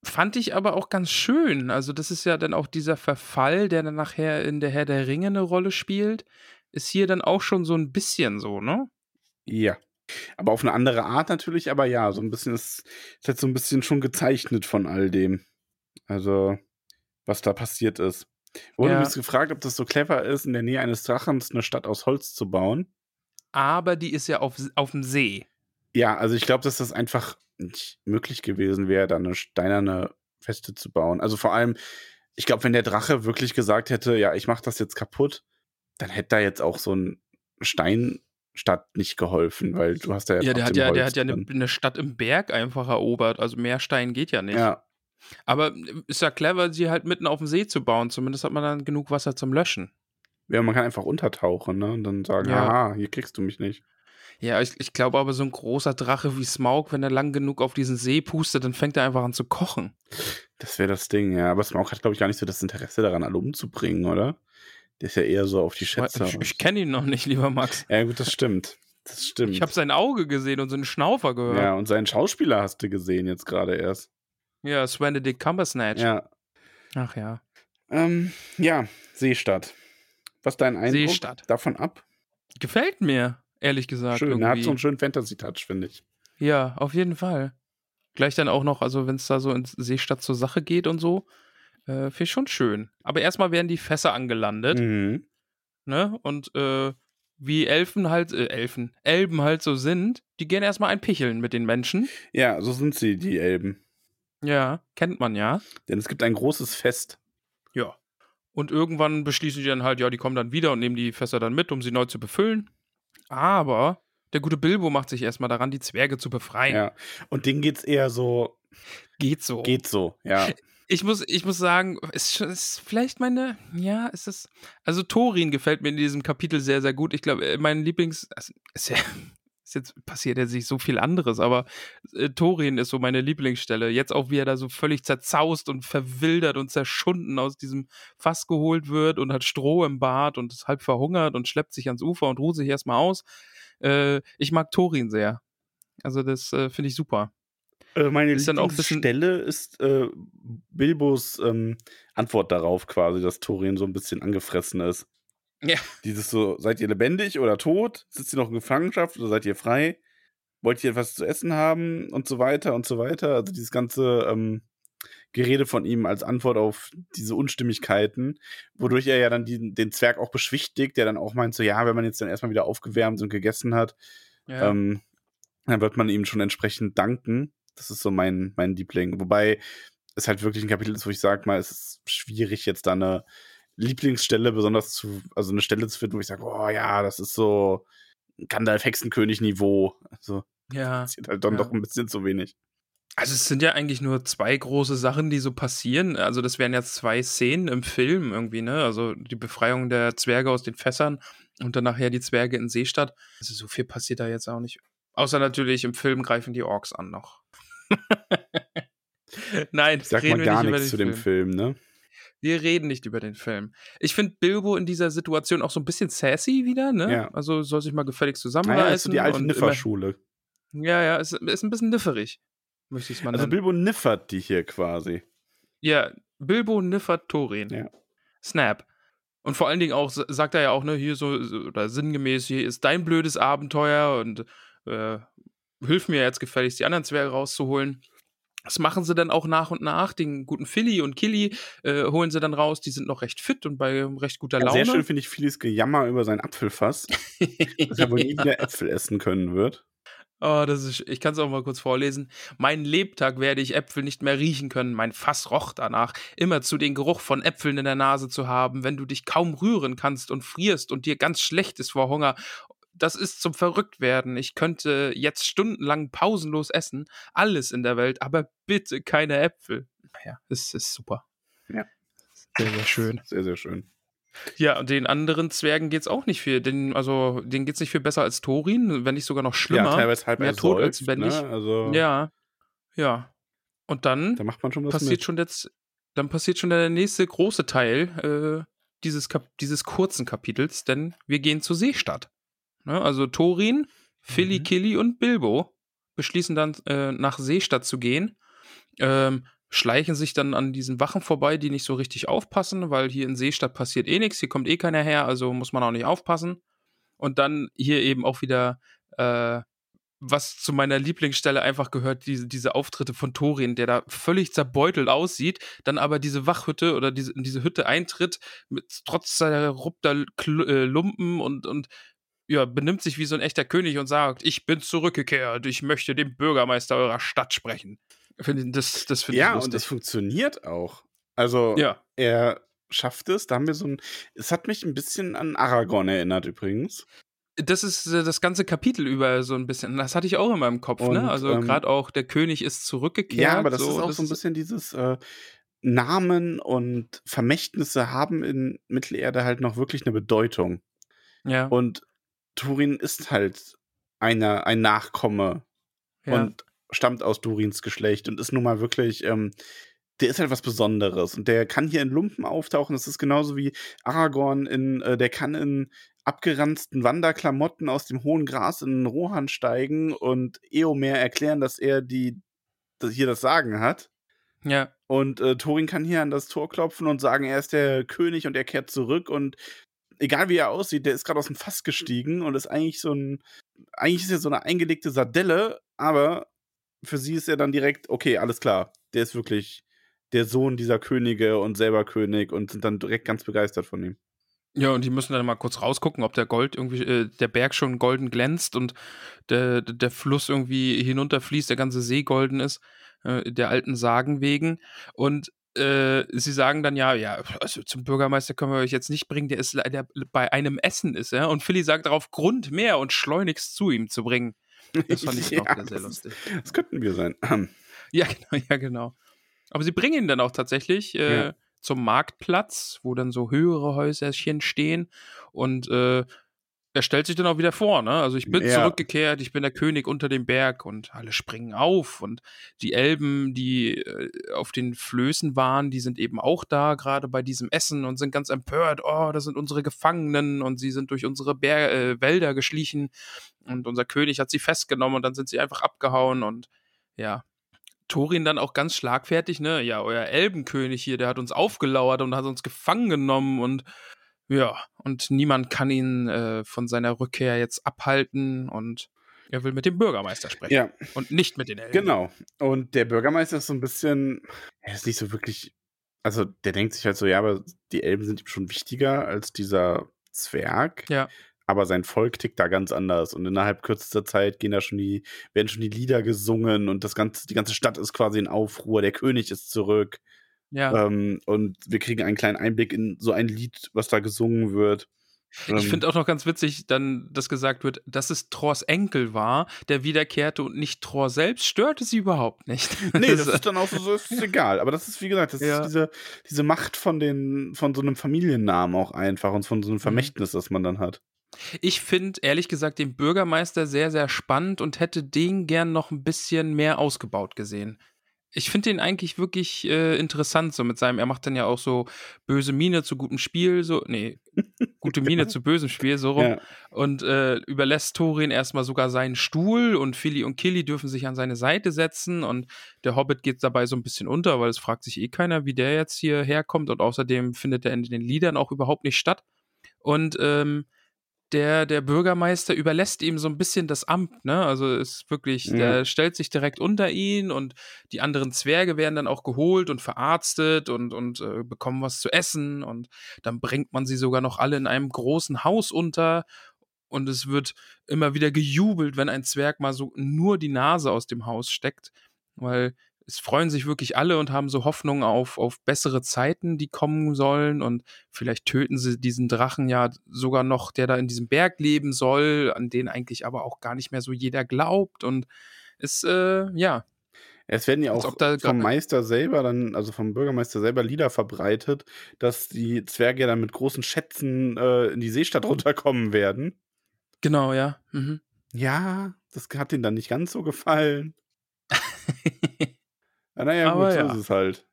Fand ich aber auch ganz schön. Also, das ist ja dann auch dieser Verfall, der dann nachher in der Herr der Ringe eine Rolle spielt. Ist hier dann auch schon so ein bisschen so, ne? Ja. Aber auf eine andere Art natürlich, aber ja, so ein bisschen ist, ist jetzt so ein bisschen schon gezeichnet von all dem. Also, was da passiert ist. Wurde Ja. übrigens gefragt, ob das so clever ist, in der Nähe eines Drachens eine Stadt aus Holz zu bauen. Aber die ist ja auf, auf dem See. Ja, also ich glaube, dass das einfach nicht möglich gewesen wäre, da eine steinerne Feste zu bauen. Also vor allem, ich glaube, wenn der Drache wirklich gesagt hätte, ja, ich mache das jetzt kaputt, dann hätte da jetzt auch so ein Steinstadt nicht geholfen, weil du hast da ja Ja, der hat ja, der hat ja eine, eine Stadt im Berg einfach erobert. Also mehr Stein geht ja nicht. Ja, Aber äh, ist ja clever, sie halt mitten auf dem See zu bauen. Zumindest hat man dann genug Wasser zum Löschen. ja, man kann einfach untertauchen, ne? Und dann sagen, Ja. aha, hier kriegst du mich nicht. Ja, ich, ich glaube aber, so ein großer Drache wie Smaug, wenn er lang genug auf diesen See pustet, dann fängt er einfach an zu kochen. Das wäre das Ding, ja. Aber Smaug hat, glaube ich, gar nicht so das Interesse daran, alle umzubringen, oder? Der ist ja eher so auf die Schätze. Ich, ich kenne ihn noch nicht, lieber Max. Ja, gut, das stimmt. Das stimmt. Ich habe sein Auge gesehen und seinen Schnaufer gehört. Ja, und seinen Schauspieler hast du gesehen jetzt gerade erst. Ja, Svenedict Cumbersnatch. Ja. Ach ja. Ähm, ja, Seestadt. Was ist dein Eindruck Seestadt. davon ab? Gefällt mir, ehrlich gesagt. Schön, irgendwie. hat so einen schönen Fantasy-Touch, finde ich. Ja, auf jeden Fall. Gleich dann auch noch, also wenn es da so in Seestadt zur Sache geht und so, äh, finde ich schon schön. Aber erstmal werden die Fässer angelandet, Mhm. ne? Und äh, wie Elfen halt, äh, Elfen, Elben halt so sind, die gehen erstmal ein Picheln mit den Menschen. Ja, so sind sie, die Elben. Ja, kennt man ja. Denn es gibt ein großes Fest. Ja. Und irgendwann beschließen die dann halt, ja, die kommen dann wieder und nehmen die Fässer dann mit, um sie neu zu befüllen. Aber der gute Bilbo macht sich erstmal daran, die Zwerge zu befreien. Ja. Und denen geht's eher so, Geht so. geht so, ja. Ich muss, ich muss sagen, ist, ist vielleicht meine, ja, ist es. Also Thorin gefällt mir in diesem Kapitel sehr, sehr gut. Ich glaube, äh, mein Lieblings, also, ist ja, ist jetzt passiert ja sich so viel anderes, aber äh, Thorin ist so meine Lieblingsstelle. Jetzt auch, wie er da so völlig zerzaust und verwildert und zerschunden aus diesem Fass geholt wird und hat Stroh im Bart und ist halb verhungert und schleppt sich ans Ufer und ruht sich erstmal aus. Äh, ich mag Thorin sehr. Also das äh, finde ich super. Äh, meine Ist Lieblingsstelle ist äh, Bilbos ähm, Antwort darauf quasi, dass Thorin so ein bisschen angefressen ist. Ja. Dieses so, seid ihr lebendig oder tot? Sitzt ihr noch in Gefangenschaft oder seid ihr frei? Wollt ihr etwas zu essen haben? Und so weiter und so weiter. Also dieses ganze ähm, Gerede von ihm als Antwort auf diese Unstimmigkeiten, wodurch er ja dann die, den Zwerg auch beschwichtigt, der dann auch meint, so ja, wenn man jetzt dann erstmal wieder aufgewärmt und gegessen hat, Ja. ähm, dann wird man ihm schon entsprechend danken. Das ist so mein, mein Liebling. Wobei es halt wirklich ein Kapitel ist, wo ich sage mal, es ist schwierig, jetzt da eine Lieblingsstelle besonders zu, also eine Stelle zu finden, wo ich sage, oh ja, das ist so Gandalf-Hexenkönig-Niveau. Also, ja. passiert halt dann Ja. doch ein bisschen zu wenig. Also es sind ja eigentlich nur zwei große Sachen, die so passieren. Also das wären jetzt zwei Szenen im Film irgendwie, ne? Also die Befreiung der Zwerge aus den Fässern und dann nachher die Zwerge in Seestadt. Also so viel passiert da jetzt auch nicht. Außer natürlich im Film greifen die Orks an noch. [LAUGHS] Nein, sag reden mal wir gar nichts zu dem Film, ne? Wir reden nicht über den Film. Ich finde Bilbo in dieser Situation auch so ein bisschen sassy wieder, ne? Ja. Also soll sich mal gefälligst Naja, zusammenreißen. ist so die alte Niffer-Schule. Ja, ja, ist, ist ein bisschen nifferig, möchte ich es mal Also nennen. Bilbo niffert die hier quasi. Ja, Bilbo niffert Thorin. Ja. Snap. Und vor allen Dingen auch, sagt er ja auch, ne, hier so, so- oder sinngemäß, hier ist dein blödes Abenteuer und äh, hilf mir jetzt gefälligst, die anderen Zwerge rauszuholen. Das machen sie dann auch nach und nach. Den guten Philly und Killy äh, holen sie dann raus. Die sind noch recht fit und bei recht guter Ja, Laune. sehr schön finde ich Philis Gejammer über sein Apfelfass, [LAUGHS] dass er wohl nie wieder Äpfel essen können wird. Oh, das ist, ich kann es auch mal kurz vorlesen. Mein Lebtag werde ich Äpfel nicht mehr riechen können. Mein Fass roch danach, immer zu den Geruch von Äpfeln in der Nase zu haben, wenn du dich kaum rühren kannst und frierst und dir ganz schlecht ist vor Hunger. Das ist zum Verrücktwerden. Ich könnte jetzt stundenlang pausenlos essen, alles in der Welt, aber bitte keine Äpfel. Ja, es ist super. Ja. Sehr, sehr schön. Sehr, sehr schön. Ja, und den anderen Zwergen geht's auch nicht viel. Den, also, denen geht's nicht viel besser als Thorin, wenn nicht sogar noch schlimmer. Ja, teilweise halb mehr tot als ersäuft, lebendig. Ne? Also, Ja, ja. Und dann da macht man schon was passiert mit. schon jetzt, dann passiert schon der nächste große Teil äh, dieses, Kap dieses kurzen Kapitels, denn wir gehen zur Seestadt. Ne? Also Thorin, Philly, Mhm. Killy und Bilbo beschließen dann äh, nach Seestadt zu gehen. Ähm, schleichen sich dann an diesen Wachen vorbei, die nicht so richtig aufpassen, weil hier in Seestadt passiert eh nichts, hier kommt eh keiner her, also muss man auch nicht aufpassen. Und dann hier eben auch wieder, äh, was zu meiner Lieblingsstelle einfach gehört, diese, diese Auftritte von Thorin, der da völlig zerbeutelt aussieht, dann aber diese Wachhütte oder diese, in diese Hütte eintritt, mit trotz Kl- äh, Lumpen und, und ja, benimmt sich wie so ein echter König und sagt, ich bin zurückgekehrt, ich möchte dem Bürgermeister eurer Stadt sprechen. Das, das finde ich Ja, lustig. und das funktioniert auch. Also, ja. er schafft es. Da haben wir so ein. Es hat mich ein bisschen an Aragorn erinnert, übrigens. Das ist äh, das ganze Kapitel über so ein bisschen. Das hatte ich auch in meinem Kopf, Und, ne? Also ähm, gerade auch der König ist zurückgekehrt. Ja, aber das so, ist auch so ein bisschen dieses äh, Namen und Vermächtnisse haben in Mittelerde halt noch wirklich eine Bedeutung. Ja, Und Turin ist halt einer, ein Nachkomme ja. und stammt aus Durins Geschlecht und ist nun mal wirklich, ähm, der ist halt was Besonderes und der kann hier in Lumpen auftauchen. Das ist genauso wie Aragorn in, äh, der kann in abgeranzten Wanderklamotten aus dem hohen Gras in den Rohan steigen und Eomer erklären, dass er die dass hier das Sagen hat. Ja. Und äh, Thorin kann hier an das Tor klopfen und sagen, er ist der König und er kehrt zurück und egal wie er aussieht, der ist gerade aus dem Fass gestiegen und ist eigentlich so ein, eigentlich ist er so eine eingelegte Sardelle, aber für sie ist er dann direkt, okay, alles klar, der ist wirklich der Sohn dieser Könige und selber König und sind dann direkt ganz begeistert von ihm. Ja, und die müssen dann mal kurz rausgucken, ob der Gold irgendwie, äh, der Berg schon golden glänzt und der, der Fluss irgendwie hinunterfließt, der ganze See golden ist, äh, der alten Sagen wegen. Und äh, sie sagen dann ja, ja, also zum Bürgermeister können wir euch jetzt nicht bringen, der ist leider bei einem Essen ist, ja. Und Philly sagt darauf Grund mehr und schleunigst zu ihm zu bringen. Das fand ich [LAUGHS] Ja, auch sehr lustig. Das könnten wir sein. Ja, [LAUGHS] genau, ja, genau. Aber sie bringen ihn dann auch tatsächlich äh, Ja. zum Marktplatz, wo dann so höhere Häuserchen stehen und äh, er stellt sich dann auch wieder vor, ne? Also ich bin Ja. zurückgekehrt, ich bin der König unter dem Berg und alle springen auf und die Elben, die äh, auf den Flößen waren, die sind eben auch da, gerade bei diesem Essen und sind ganz empört. Oh, das sind unsere Gefangenen und sie sind durch unsere Ber äh, Wälder geschlichen und unser König hat sie festgenommen und dann sind sie einfach abgehauen und ja, Thorin dann auch ganz schlagfertig, ne? Ja, euer Elbenkönig hier, der hat uns aufgelauert und hat uns gefangen genommen und ja, und niemand kann ihn äh, von seiner Rückkehr jetzt abhalten und er will mit dem Bürgermeister sprechen ja, und nicht mit den Elben. genau. Und der Bürgermeister ist so ein bisschen, er ist nicht so wirklich, also der denkt sich halt so, ja, aber die Elben sind ihm schon wichtiger als dieser Zwerg. Ja. Aber sein Volk tickt da ganz anders. Und innerhalb kürzester Zeit gehen da schon die, werden schon die Lieder gesungen und das ganze, die ganze Stadt ist quasi in Aufruhr. Der König ist zurück. Ja. Ähm, und wir kriegen einen kleinen Einblick in so ein Lied, was da gesungen wird. Ähm, Ich finde auch noch ganz witzig, dann, dass gesagt wird, dass es Thors Enkel war, der wiederkehrte und nicht Thor selbst, störte sie überhaupt nicht. [LAUGHS] Nee, das ist dann auch so, so ist egal. Aber das ist, wie gesagt, das Ja. ist diese, diese Macht von den, von so einem Familiennamen auch einfach und von so Mhm. einem Vermächtnis, das man dann hat. Ich finde ehrlich gesagt den Bürgermeister sehr, sehr spannend und hätte den gern noch ein bisschen mehr ausgebaut gesehen. Ich finde den eigentlich wirklich äh, interessant, so mit seinem, er macht dann ja auch so böse Miene zu gutem Spiel, so, nee, gute Miene [LAUGHS] zu bösem Spiel, so rum. Ja. Und äh, überlässt Thorin erstmal sogar seinen Stuhl und Philly und Killy dürfen sich an seine Seite setzen und der Hobbit geht dabei so ein bisschen unter, weil es fragt sich eh keiner, wie der jetzt hier herkommt und außerdem findet er in den Liedern auch überhaupt nicht statt. Und ähm, der, der Bürgermeister überlässt ihm so ein bisschen das Amt, ne? Also ist wirklich, Ja. der stellt sich direkt unter ihn und die anderen Zwerge werden dann auch geholt und verarztet und, und äh, bekommen was zu essen und dann bringt man sie sogar noch alle in einem großen Haus unter und es wird immer wieder gejubelt, wenn ein Zwerg mal so nur die Nase aus dem Haus steckt, weil es freuen sich wirklich alle und haben so Hoffnung auf, auf bessere Zeiten, die kommen sollen und vielleicht töten sie diesen Drachen ja sogar noch, der da in diesem Berg leben soll, an den eigentlich aber auch gar nicht mehr so jeder glaubt und es, äh, ja, Es werden ja auch vom Meister selber dann, also vom Bürgermeister selber Lieder verbreitet, dass die Zwerge dann mit großen Schätzen äh, in die Seestadt runterkommen werden. genau, ja. Mhm. Ja, das hat ihnen dann nicht ganz so gefallen. [LAUGHS] Ja, naja, Aber gut, so ja. ist es halt.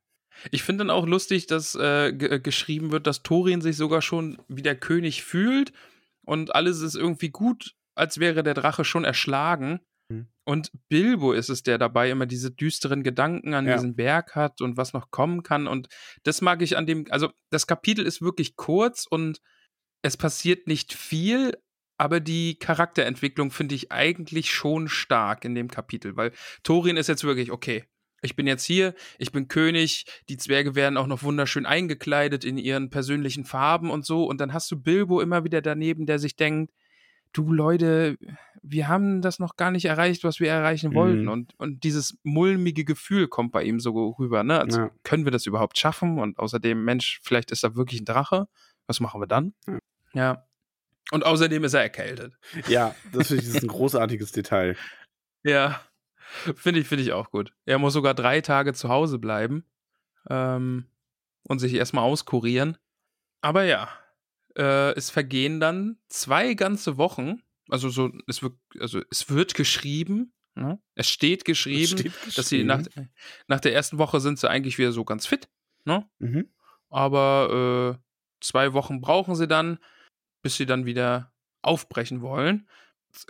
Ich finde dann auch lustig, dass äh, ge- geschrieben wird, dass Thorin sich sogar schon wie der König fühlt und alles ist irgendwie gut, als wäre der Drache schon erschlagen. Mhm. Und Bilbo ist es, der dabei immer diese düsteren Gedanken an Ja. diesen Berg hat und was noch kommen kann. Und das mag ich an dem, also das Kapitel ist wirklich kurz und es passiert nicht viel, aber die Charakterentwicklung finde ich eigentlich schon stark in dem Kapitel, weil Thorin ist jetzt wirklich, okay, ich bin jetzt hier, ich bin König, die Zwerge werden auch noch wunderschön eingekleidet in ihren persönlichen Farben und so. Und dann hast du Bilbo immer wieder daneben, der sich denkt, du Leute, wir haben das noch gar nicht erreicht, was wir erreichen wollten. Mhm. Und, und dieses mulmige Gefühl kommt bei ihm so rüber, ne? Also, Ja. können wir das überhaupt schaffen? Und außerdem, Mensch, vielleicht ist da wirklich ein Drache. Was machen wir dann? Ja. Ja. Und außerdem ist er erkältet. Ja, das finde ich das ist ein großartiges Detail. [LAUGHS] Ja, finde ich, finde ich auch gut. Er muss sogar drei Tage zu Hause bleiben ähm, und sich erstmal auskurieren. Aber ja, äh, es vergehen dann zwei ganze Wochen. Also so, es wird, also es wird geschrieben. Ne? Es steht geschrieben, steht dass sie nach, geschrieben. nach der ersten Woche sind sie eigentlich wieder so ganz fit. Ne? Mhm. Aber äh, zwei Wochen brauchen sie dann. bis sie dann wieder aufbrechen wollen.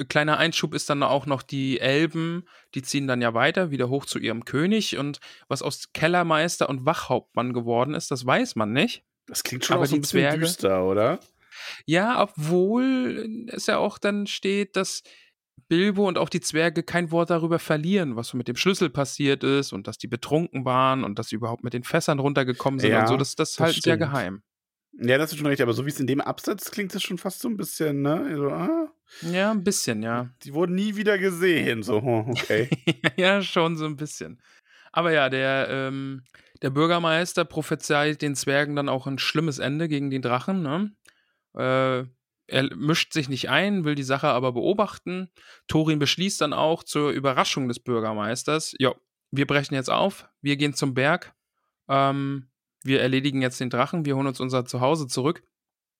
Kleiner Einschub ist dann auch noch die Elben, die ziehen dann ja weiter, wieder hoch zu ihrem König. Und was aus Kellermeister und Wachhauptmann geworden ist, das weiß man nicht. Das klingt schon Aber auch so ein bisschen Zwerge, düster, oder? Ja, obwohl es ja auch dann steht, dass Bilbo und auch die Zwerge kein Wort darüber verlieren, was so mit dem Schlüssel passiert ist und dass die betrunken waren und dass sie überhaupt mit den Fässern runtergekommen sind ja, und so. Das, das, das halten sie ja geheim. Ja, das ist schon recht, aber so wie es in dem Absatz klingt, ist schon fast so ein bisschen, ne? So, ah, ja, ein bisschen, ja. Die wurden nie wieder gesehen, so, okay. [LAUGHS] ja, schon so ein bisschen. Aber ja, der, ähm, der Bürgermeister prophezeit den Zwergen dann auch ein schlimmes Ende gegen den Drachen, ne? Äh, er mischt sich nicht ein, will die Sache aber beobachten. Thorin beschließt dann auch zur Überraschung des Bürgermeisters: Ja, wir brechen jetzt auf, wir gehen zum Berg, ähm, wir erledigen jetzt den Drachen, wir holen uns unser Zuhause zurück.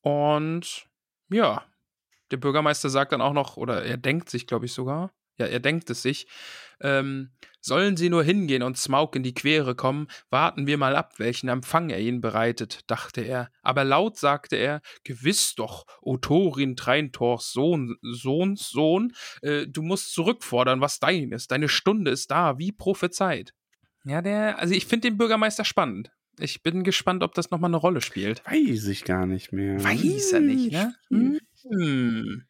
Und ja, der Bürgermeister sagt dann auch noch, oder er denkt sich, glaube ich sogar, ja, er denkt es sich, ähm, sollen sie nur hingehen und Smaug in die Quere kommen, warten wir mal ab, welchen Empfang er ihnen bereitet, dachte er. Aber laut sagte er, gewiss doch, O Thorin Treintors Sohn, Sohns Sohn, äh, du musst zurückfordern, was dein ist. Deine Stunde ist da, wie prophezeit. Ja, der, also ich finde den Bürgermeister spannend. Ich bin gespannt, ob das nochmal eine Rolle spielt. Weiß ich gar nicht mehr. Weiß er nicht, ne? Hm. hm.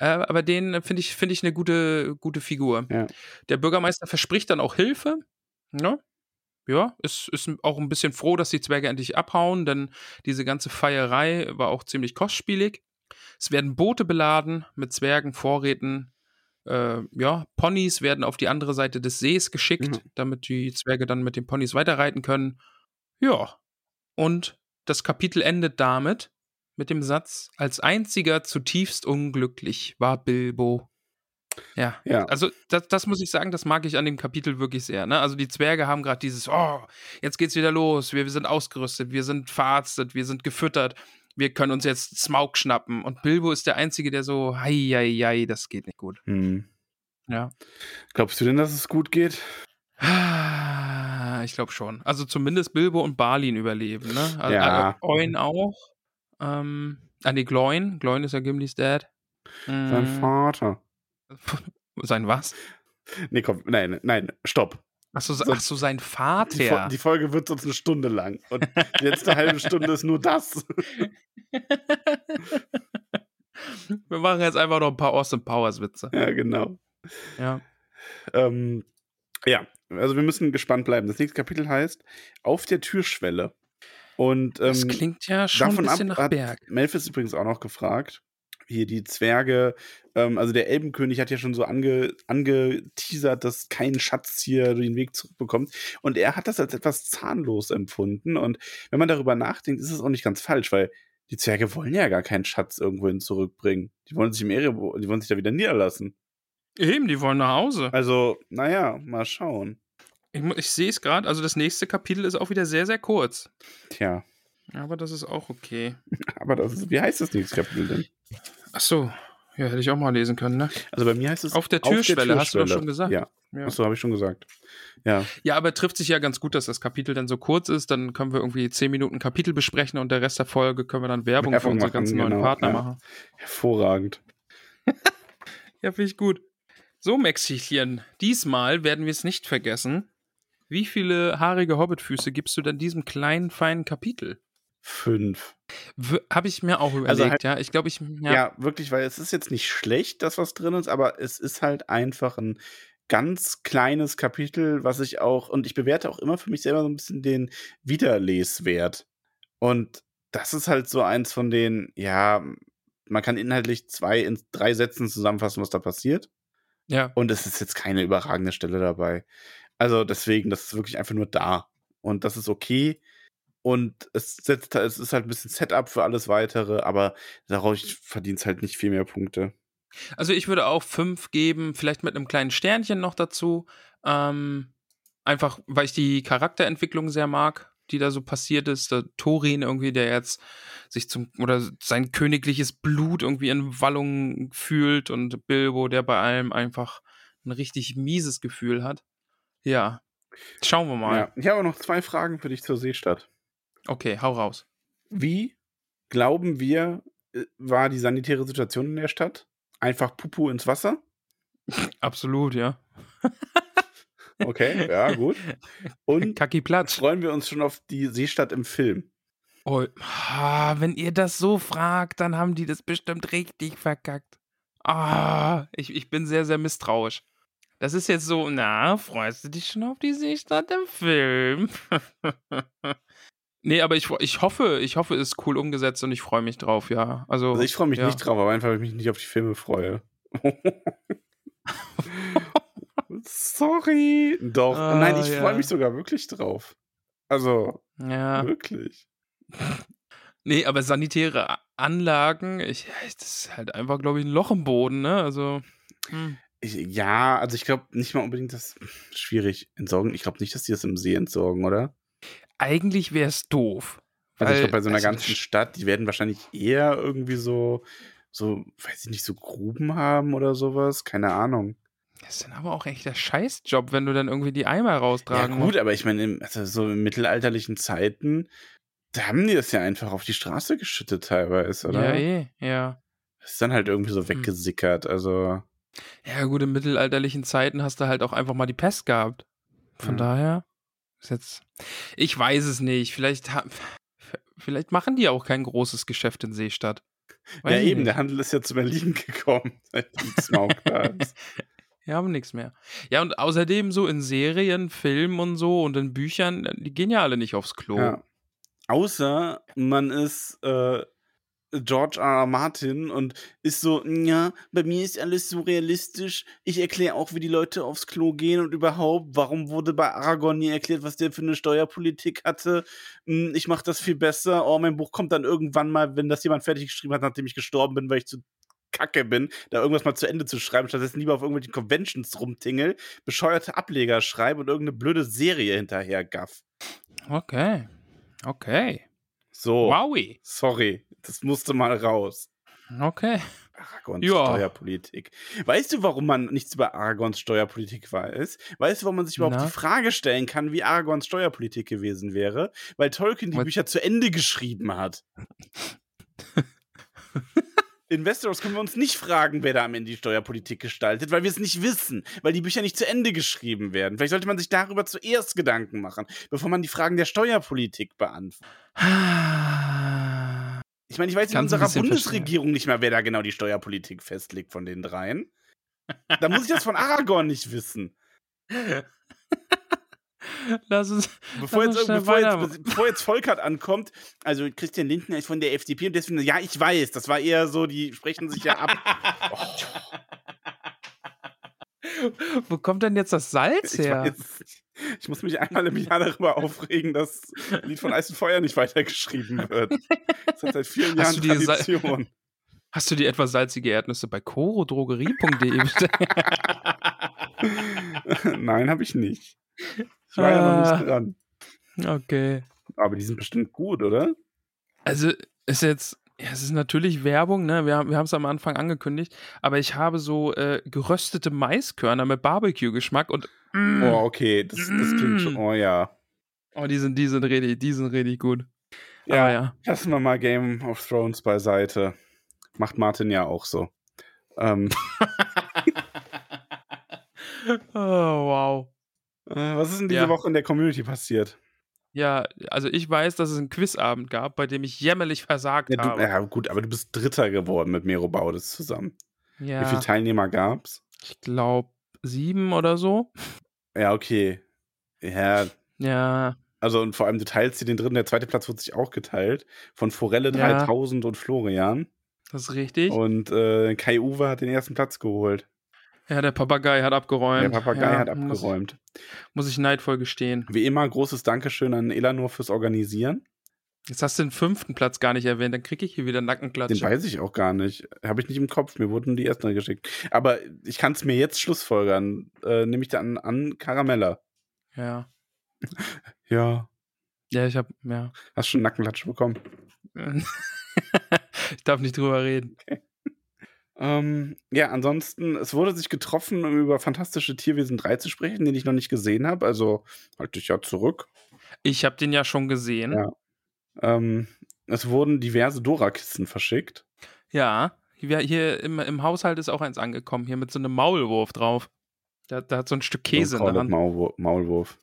Äh, aber den finde ich, find ich eine gute, gute Figur. Ja. Der Bürgermeister verspricht dann auch Hilfe. Ne? Ja, ist, ist auch ein bisschen froh, dass die Zwerge endlich abhauen, denn diese ganze Feierei war auch ziemlich kostspielig. Es werden Boote beladen mit Zwergen, Vorräten. Äh, ja, Ponys werden auf die andere Seite des Sees geschickt, mhm. damit die Zwerge dann mit den Ponys weiterreiten können. Ja. Und das Kapitel endet damit, mit dem Satz, als einziger zutiefst unglücklich war Bilbo. Ja, ja. also das, das, muss ich sagen, das mag ich an dem Kapitel wirklich sehr. Ne? Also die Zwerge haben gerade dieses, oh, jetzt geht's wieder los, wir, wir sind ausgerüstet, wir sind verarztet, wir sind gefüttert, wir können uns jetzt Smaug schnappen. Und Bilbo ist der Einzige, der so, hei, hei, hei, das geht nicht gut. Hm. Ja. Glaubst du denn, dass es gut geht? [SIGHS] Ich glaube schon. Also zumindest Bilbo und Balin überleben, ne? Also, ja. Oin auch. Ähm, ah, nee, Gloin. Gloin ist ja Gimlis Dad. Mhm. Sein Vater. [LAUGHS] Sein was? Nee, komm, nein, nein, stopp. Achso, so, ach so, sein Vater. Die, die, Folge wird sonst eine Stunde lang. Und die letzte halbe Stunde ist nur das. [LAUGHS] Wir machen jetzt einfach noch ein paar Austin Powers Witze. Ja, genau. Ja. Ähm, ja, also wir müssen gespannt bleiben. Das nächste Kapitel heißt Auf der Türschwelle. Und, ähm, das klingt ja schon ein bisschen ab, nach Berg. Melfis übrigens auch noch gefragt. Hier die Zwerge, ähm, also der Elbenkönig hat ja schon so ange, angeteasert, dass kein Schatz hier den Weg zurückbekommt. Und er hat das als etwas zahnlos empfunden. Und wenn man darüber nachdenkt, ist es auch nicht ganz falsch, weil die Zwerge wollen ja gar keinen Schatz irgendwohin zurückbringen. Die wollen sich im Erebor, die wollen sich da wieder niederlassen. Eben, die wollen nach Hause. Also, naja, mal schauen. Ich, ich sehe es gerade, also das nächste Kapitel ist auch wieder sehr, sehr kurz. Tja. Aber das ist auch okay. [LAUGHS] Aber das ist, wie heißt das nächste Kapitel denn? Ach so, ja, hätte ich auch mal lesen können, ne? Also bei mir heißt es auf der Türschwelle, auf der Türschwelle. hast du doch schon gesagt. Ja. ja. Achso, habe ich schon gesagt. Ja. Ja, aber trifft sich ja ganz gut, dass das Kapitel dann so kurz ist. Dann können wir irgendwie zehn Minuten Kapitel besprechen und der Rest der Folge können wir dann Werbung, Werbung für unsere machen, ganzen genau. neuen Partner ja. machen. Hervorragend. [LAUGHS] ja, finde ich gut. So, Maxchen, diesmal werden wir es nicht vergessen. Wie viele haarige Hobbitfüße gibst du denn diesem kleinen, feinen Kapitel? Fünf. Habe ich mir auch also überlegt, also halt, ja. Ich glaube, ich. Ja. ja, wirklich, weil es ist jetzt nicht schlecht, das was drin ist, aber es ist halt einfach ein ganz kleines Kapitel, was ich auch, und ich bewerte auch immer für mich selber so ein bisschen den Wiederleswert. Und das ist halt so eins von den, ja, man kann inhaltlich zwei in drei Sätzen zusammenfassen, was da passiert. Ja. Und es ist jetzt keine überragende Stelle dabei. Also deswegen, das ist wirklich einfach nur da. Und das ist okay. Und es, setzt, es ist halt ein bisschen Setup für alles weitere, aber daraus verdient es halt nicht viel mehr Punkte. Also ich würde auch fünf geben, vielleicht mit einem kleinen Sternchen noch dazu. Ähm, einfach, weil ich die Charakterentwicklung sehr mag, die da so passiert ist. Der Thorin irgendwie, der jetzt sich zum, oder sein königliches Blut irgendwie in Wallung fühlt und Bilbo, der bei allem einfach ein richtig mieses Gefühl hat. Ja. Schauen wir mal. Ja. Ich habe noch zwei Fragen für dich zur Seestadt. Okay, hau raus. Wie glauben wir, äh, war die sanitäre Situation in der Stadt? Einfach Pupu ins Wasser? [LAUGHS] Absolut, ja. [LAUGHS] Okay, ja, gut. Und Kacki Platz. freuen wir uns schon auf die Seestadt im Film. Oh, ah, wenn ihr das so fragt, dann haben die das bestimmt richtig verkackt. Ah, ich, ich bin sehr, sehr misstrauisch. Das ist jetzt so, na, freust du dich schon auf die Seestadt im Film? [LAUGHS] nee, aber ich, ich hoffe, ich hoffe, es ist cool umgesetzt und ich freue mich drauf, ja. Also, Also ich freue mich ja. nicht drauf, aber einfach, weil ich mich nicht auf die Filme freue. [LAUGHS] Sorry. Doch. Ah, Nein, ich ja. freue mich sogar wirklich drauf. Also, Ja. wirklich. Nee, aber sanitäre Anlagen, ich, das ist halt einfach, glaube ich, ein Loch im Boden, ne? Also, hm. Ich, ja, also ich glaube nicht mal unbedingt das. Schwierig. Entsorgen. Ich glaube nicht, dass die das im See entsorgen, oder? eigentlich wäre es doof. Also ich glaube, bei so einer also, ganzen Stadt, die werden wahrscheinlich eher irgendwie so, so, weiß ich nicht, so Gruben haben oder sowas. Keine Ahnung. Das ist dann aber auch echt der Scheißjob, wenn du dann irgendwie die Eimer Ja, raustragen gut, aber ich meine, also so in mittelalterlichen Zeiten, da haben die das ja einfach auf die Straße geschüttet teilweise, musst. oder? Ja, eh, ja. Das ist dann halt irgendwie so Hm. weggesickert. Also, Ja, gut, in mittelalterlichen Zeiten hast du halt auch einfach mal die Pest gehabt. Von Ja. daher ist jetzt. Ich weiß es nicht. Vielleicht, vielleicht machen die auch kein großes Geschäft in Seestadt. Weiß ja, eben, nicht. der Handel ist ja zum Erliegen [LAUGHS] gekommen, seitdem Smaug da [LAUGHS] ist. Wir haben nichts mehr. Ja, und außerdem so in Serien, Filmen und so und in Büchern, die gehen ja alle nicht aufs Klo. Ja. Außer man ist äh, George R. R. Martin und ist so, ja, bei mir ist alles so realistisch. Ich erkläre auch, wie die Leute aufs Klo gehen und überhaupt, warum wurde bei Aragorn nie erklärt, was der für eine Steuerpolitik hatte. Hm, Ich mache das viel besser. Oh, mein Buch kommt dann irgendwann mal, wenn das jemand fertig geschrieben hat, nachdem ich gestorben bin, weil ich zu kacke bin, da irgendwas mal zu Ende zu schreiben, stattdessen lieber auf irgendwelchen Conventions rumtingel, bescheuerte Ableger schreibe und irgendeine blöde Serie hinterher gaff. Okay. Okay. So. Wowie. Sorry, das musste mal raus. Okay. Aragons Ja. Steuerpolitik. Weißt du, warum man nichts über Aragons Steuerpolitik weiß? Weißt du, warum man sich überhaupt Na? die Frage stellen kann, wie Aragons Steuerpolitik gewesen wäre? Weil Tolkien die Was? Bücher zu Ende geschrieben hat. [LAUGHS] In Westeros können wir uns nicht fragen, wer da am Ende die Steuerpolitik gestaltet, weil wir es nicht wissen, weil die Bücher nicht zu Ende geschrieben werden. Vielleicht sollte man sich darüber zuerst Gedanken machen, bevor man die Fragen der Steuerpolitik beantwortet. Ich meine, ich weiß in unserer Bundesregierung nicht mehr, wer da genau die Steuerpolitik festlegt von den dreien. Da muss ich das von Aragorn nicht wissen. [LAUGHS] Lass uns. Bevor Lass jetzt, bevor, jetzt, bevor jetzt Volkert ankommt, also Christian Lindner ist von der FDP und deswegen, ja, ich weiß, das war eher so, die sprechen sich ja ab. [LAUGHS] Wo kommt denn jetzt das Salz Ich, her? weiß, es nicht. ich muss mich einmal im Jahr darüber aufregen, dass das Lied von Eis und Feuer nicht weitergeschrieben wird. Das hat seit vielen Jahren Hast Sa- Tradition. Hast du dir etwa salzige Erdnüsse bei corodrogerie.de [LAUGHS] bestellt? [LAUGHS] Nein, habe ich nicht. War ja noch Ah. nicht dran. okay. Aber die sind bestimmt gut, oder? Also ist jetzt, ja, es ist natürlich Werbung, ne? Wir, haben- wir haben es am Anfang angekündigt, aber ich habe so äh, geröstete Maiskörner mit Barbecue-Geschmack und mm, Oh, okay. Das, das klingt schon. Mm. Oh ja. oh, die sind, die sind richtig, die sind richtig gut. Ja, Aber ja. lassen wir mal Game of Thrones beiseite. Macht Martin ja auch so. Ähm, [LAUGHS] Oh, wow. Äh, was ist denn diese Ja. Woche in der Community passiert? Ja, also ich weiß, dass es einen Quizabend gab, bei dem ich jämmerlich versagt Ja, du, habe. ja, gut, aber du bist Dritter geworden mit Mero Baudes zusammen. Ja, Wie viele Teilnehmer gab's? ich glaube sieben oder so. Ja, okay. Ja, Ja, also und vor allem du teilst dir den dritten, der zweite Platz wird sich auch geteilt. Von Forelle Ja. 3000 und Florian. das ist richtig. Und äh, Kai Uwe hat den ersten Platz geholt. Ja, der Papagei hat abgeräumt. Der Papagei ja, hat muss- abgeräumt. Muss ich neidvoll gestehen. Wie immer, großes Dankeschön an Elanor fürs Organisieren. Jetzt hast du den fünften Platz gar nicht erwähnt, dann kriege ich hier wieder Nackenklatsche. Den weiß ich auch gar nicht. Habe ich nicht im Kopf. Mir wurden die ersten geschickt. Aber ich kann es mir jetzt schlussfolgern. Äh, nehme ich dann an Karamella. Ja. [LAUGHS] Ja. Ja, ich habe, ja. Hast schon Nackenklatsche bekommen. [LAUGHS] ich darf nicht drüber reden. Ähm, ja, ansonsten, es wurde sich getroffen, um über Fantastische Tierwesen 3 zu sprechen, den ich noch nicht gesehen habe. Also halte ich ja zurück. Ich habe den ja schon gesehen. Ja. Ähm, es wurden diverse Dora-Kisten verschickt. Ja, hier, im, im Haushalt ist auch eins angekommen, hier mit so einem Maulwurf drauf. Da, da hat so ein Stück Käse in der Hand. Maulwurf. Maulwurf.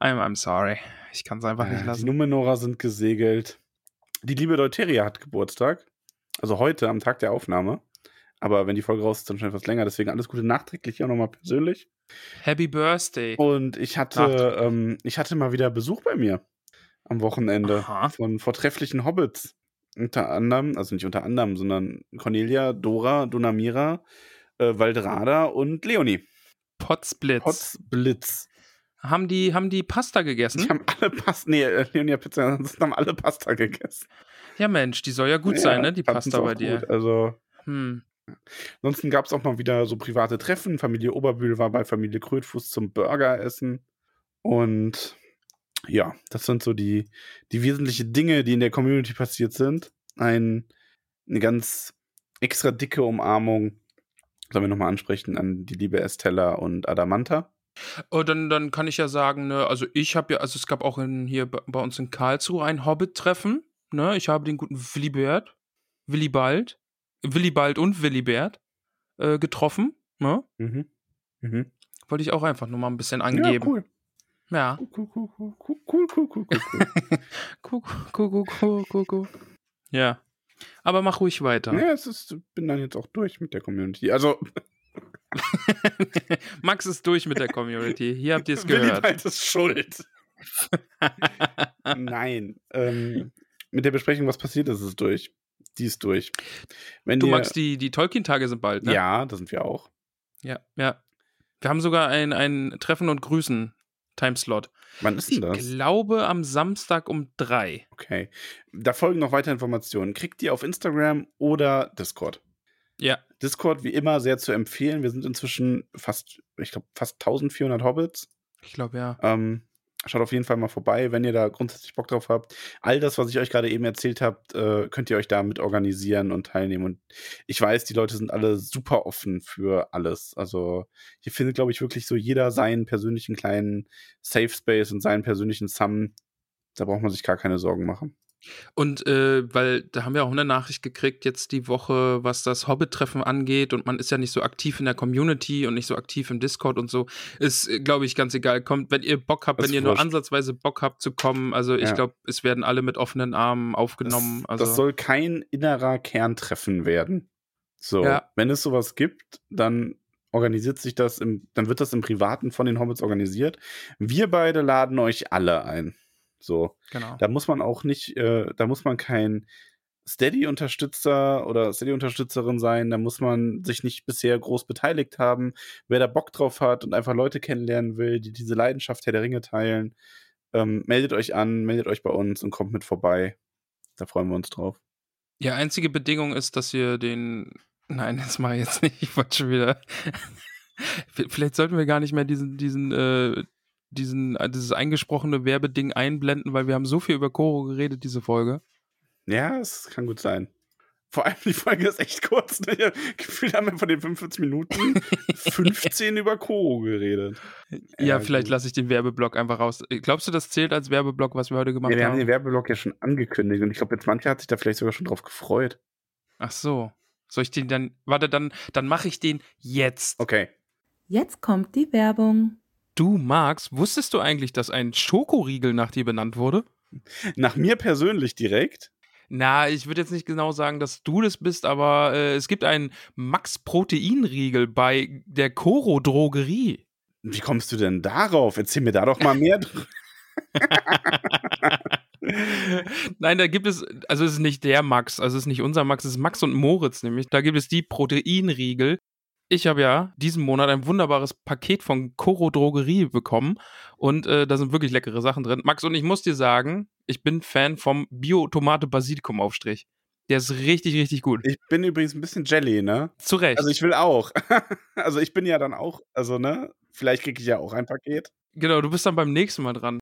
I'm, I'm sorry. Ich kann es einfach nicht lassen. Die Numenora sind gesegelt. Die liebe Deuteria hat Geburtstag. Also heute, am Tag der Aufnahme. Aber wenn die Folge raus ist, dann schon etwas länger. Deswegen alles Gute nachträglich hier nochmal persönlich. Happy Birthday. Und ich hatte, ähm, ich hatte mal wieder Besuch bei mir am Wochenende Aha. von vortrefflichen Hobbits. Unter anderem, also nicht unter anderem, sondern Cornelia, Dora, Dunamira, äh, Valdrada und Leonie. Potzblitz. Potzblitz. Haben die, haben die Pasta gegessen? Die haben alle Pasta, nee, äh, Leonie hat Pizza, haben alle Pasta gegessen. Ja, Mensch, die soll ja gut Ja, sein, ne? Die Pasta bei dir. Gut. Also, Hm. Ansonsten gab es auch mal wieder so private Treffen. Familie Oberbühl war bei Familie Krötfuß zum Burgeressen. Und ja, das sind so die, die wesentlichen Dinge, die in der Community passiert sind. Ein, eine ganz extra dicke Umarmung, sollen wir nochmal ansprechen, an die liebe Estella und Adamanta. Oh, dann, dann kann ich ja sagen, ne, also ich habe ja, also es gab auch in, hier bei uns in Karlsruhe ein Hobbit-Treffen. Ne? Ich habe den guten Willibert, Willibald, Willibald und Willibert äh, getroffen. Ne? Mhm. Mhm. Wollte ich auch einfach nur mal ein bisschen angeben. Ja, cool. Ja. Cool, cool, cool, cool, cool, cool, cool, cool. cool, cool, Ja. Aber mach ruhig weiter. Ja, es ist, bin dann jetzt auch durch mit der Community. Also. Max ist durch mit der Community. Hier habt ihr es gehört. Willibald ist schuld. Nein. Ähm, mit der Besprechung, was passiert ist, ist durch. Die ist durch. Wenn Du ihr, Max, die, die Tolkien-Tage sind bald, ne? Ja, da sind wir auch. Ja, ja. Wir haben sogar ein, ein Treffen und Grüßen Timeslot. Wann ist Ich denn das? glaube am Samstag um drei. Okay. Da folgen noch weitere Informationen. Kriegt ihr auf Instagram oder Discord. Ja. Discord wie immer sehr zu empfehlen. Wir sind inzwischen fast, ich glaube, fast 1400 Hobbits. Ich glaube ja. Ähm, schaut auf jeden Fall mal vorbei, wenn ihr da grundsätzlich Bock drauf habt. All das, was ich euch gerade eben erzählt habt, äh, könnt ihr euch da mit organisieren und teilnehmen. Und ich weiß, die Leute sind alle super offen für alles. Also hier findet, glaube ich, wirklich so jeder seinen persönlichen kleinen Safe Space und seinen persönlichen Sum. Da braucht man sich gar keine Sorgen machen. Und äh, weil da haben wir auch eine Nachricht gekriegt jetzt die Woche, was das Hobbit-Treffen angeht und man ist ja nicht so aktiv in der Community und nicht so aktiv im Discord und so. Ist, glaube ich, ganz egal. Kommt, wenn ihr Bock habt, Das wenn ihr ist nur wurscht. ansatzweise Bock habt zu kommen. Also ich Ja. glaube, es werden alle mit offenen Armen aufgenommen. Das, also das soll kein innerer Kerntreffen werden. So, Ja. wenn es sowas gibt, dann organisiert sich das im, dann wird das im Privaten von den Hobbits organisiert. Wir beide laden euch alle ein. So, genau. da muss man auch nicht, äh, da muss man kein Steady-Unterstützer oder Steady-Unterstützerin sein, da muss man sich nicht bisher groß beteiligt haben. Wer da Bock drauf hat und einfach Leute kennenlernen will, die diese Leidenschaft Herr der Ringe teilen, ähm, meldet euch an, meldet euch bei uns und kommt mit vorbei. Da freuen wir uns drauf. Ja, einzige Bedingung ist, dass ihr den. [LAUGHS] Nein, das mache ich jetzt nicht. Ich wollte schon wieder. [LAUGHS] Vielleicht sollten wir gar nicht mehr diesen, diesen, äh, diesen, äh, dieses eingesprochene Werbeding einblenden, weil wir haben so viel über Koro geredet, diese Folge. Ja, es kann gut sein. Vor allem die Folge ist echt kurz. Ne? Gefühlt haben wir von den 45 Minuten [LAUGHS] 15 über Koro geredet. Ja, Ja, vielleicht lasse ich den Werbeblock einfach raus. Äh, Glaubst du, das zählt als Werbeblock, was wir heute gemacht Ja, wir haben haben? den Werbeblock ja schon angekündigt und ich glaube, jetzt manche hat sich da vielleicht sogar schon drauf gefreut. Ach so. Soll ich den dann. Warte, dann, dann mache ich den jetzt. Okay. Jetzt kommt die Werbung. Du, Max, wusstest du eigentlich, dass ein Schokoriegel nach dir benannt wurde? Nach mir persönlich direkt. Na, ich würde jetzt nicht genau sagen, dass du das bist, aber äh, es gibt einen Max-Protein-Riegel bei der Koro Drogerie. Wie kommst du denn darauf? Erzähl mir da doch mal mehr. drüber. [LAUGHS] Nein, da gibt es, also es ist nicht der Max, also es ist nicht unser Max, es ist Max und Moritz nämlich. Da gibt es die Proteinriegel. Ich habe ja diesen Monat ein wunderbares Paket von Koro Drogerie bekommen und äh, da sind wirklich leckere Sachen drin. Max, und ich muss dir sagen, ich bin Fan vom Bio-Tomate-Basilikum-Aufstrich. Der ist richtig, richtig gut. Ich bin übrigens ein bisschen Jelly, ne? Zu Recht. Also ich will auch. [LAUGHS] also ich bin ja dann auch, also ne? Vielleicht kriege ich ja auch ein Paket. Genau, du bist dann beim nächsten Mal dran.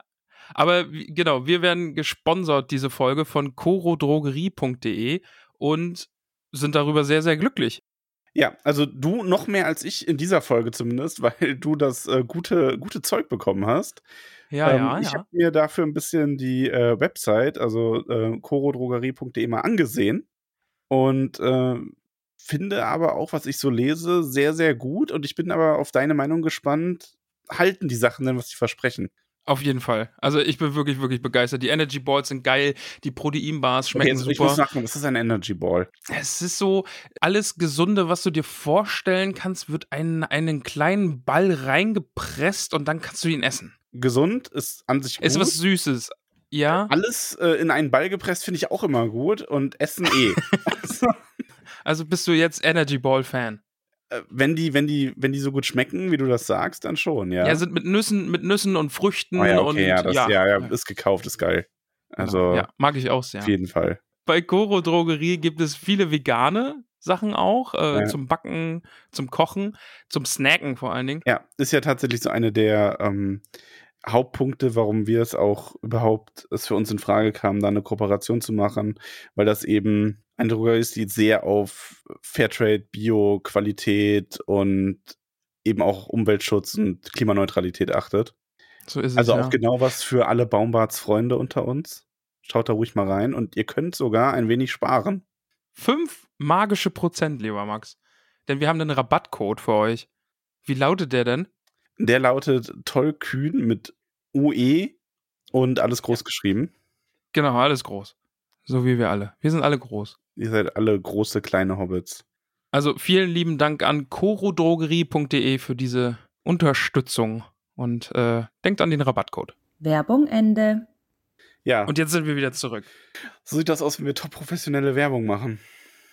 Aber genau, wir werden gesponsert, diese Folge von corodrogerie.de und sind darüber sehr, sehr glücklich. Ja, also du noch mehr als ich in dieser Folge zumindest, [LAUGHS] weil du das äh, gute, gute Zeug bekommen hast. Ja, ähm, ja, ich ja. habe mir dafür ein bisschen die äh, Website, also äh, corodrogerie.de mal angesehen. Und äh, finde aber auch, was ich so lese, sehr, sehr gut. Und ich bin aber auf deine Meinung gespannt. Halten die Sachen denn, was sie versprechen? Auf jeden Fall. Also ich bin wirklich, wirklich begeistert. Die Energy Balls sind geil, die Proteinbars schmecken Okay, jetzt, super. ich muss sagen, das ist ein Energy Ball. Es ist so, alles Gesunde, was du dir vorstellen kannst, wird in einen kleinen Ball reingepresst und dann kannst du ihn essen. Gesund ist an sich gut. Ist was Süßes. Ja, Alles äh, in einen Ball gepresst finde ich auch immer gut und Essen eh. also, [LAUGHS] also bist du jetzt Energy Ball Fan. Äh, wenn die, wenn die, wenn die so gut schmecken, wie du das sagst, dann schon, ja. Ja, sind mit Nüssen, mit Nüssen und Früchten oh, ja, und okay, ja, das, ja. Ja, ist gekauft, ist geil. Also Genau. ja, mag ich auch sehr. auf jeden Fall. Bei Koro Drogerie gibt es viele vegane Sachen auch, äh, Ja. zum Backen, zum Kochen, zum Snacken vor allen Dingen. Ja, ist ja tatsächlich so eine der ähm, Hauptpunkte, warum wir es auch überhaupt es für uns in Frage kam, da eine Kooperation zu machen, weil das eben eine Drogerie ist, die sehr auf Fairtrade, Bio, Qualität und eben auch Umweltschutz und Klimaneutralität achtet. So ist es. Also ja. auch genau was für alle Baumbarts Freunde unter uns. Schaut da ruhig mal rein und ihr könnt sogar ein wenig sparen. Fünf magische Prozent, lieber Max. Denn wir haben einen Rabattcode für euch. Wie lautet der denn? Der lautet tollkühn mit UE und alles groß geschrieben. Genau, alles groß. So wie wir alle. Wir sind alle groß. Ihr seid alle große, kleine Hobbits. Also vielen lieben Dank an korodrogerie.de für diese Unterstützung und äh, denkt an den Rabattcode. Werbung Ende. Ja, Und jetzt sind wir wieder zurück. so sieht das aus, wenn wir top professionelle Werbung machen.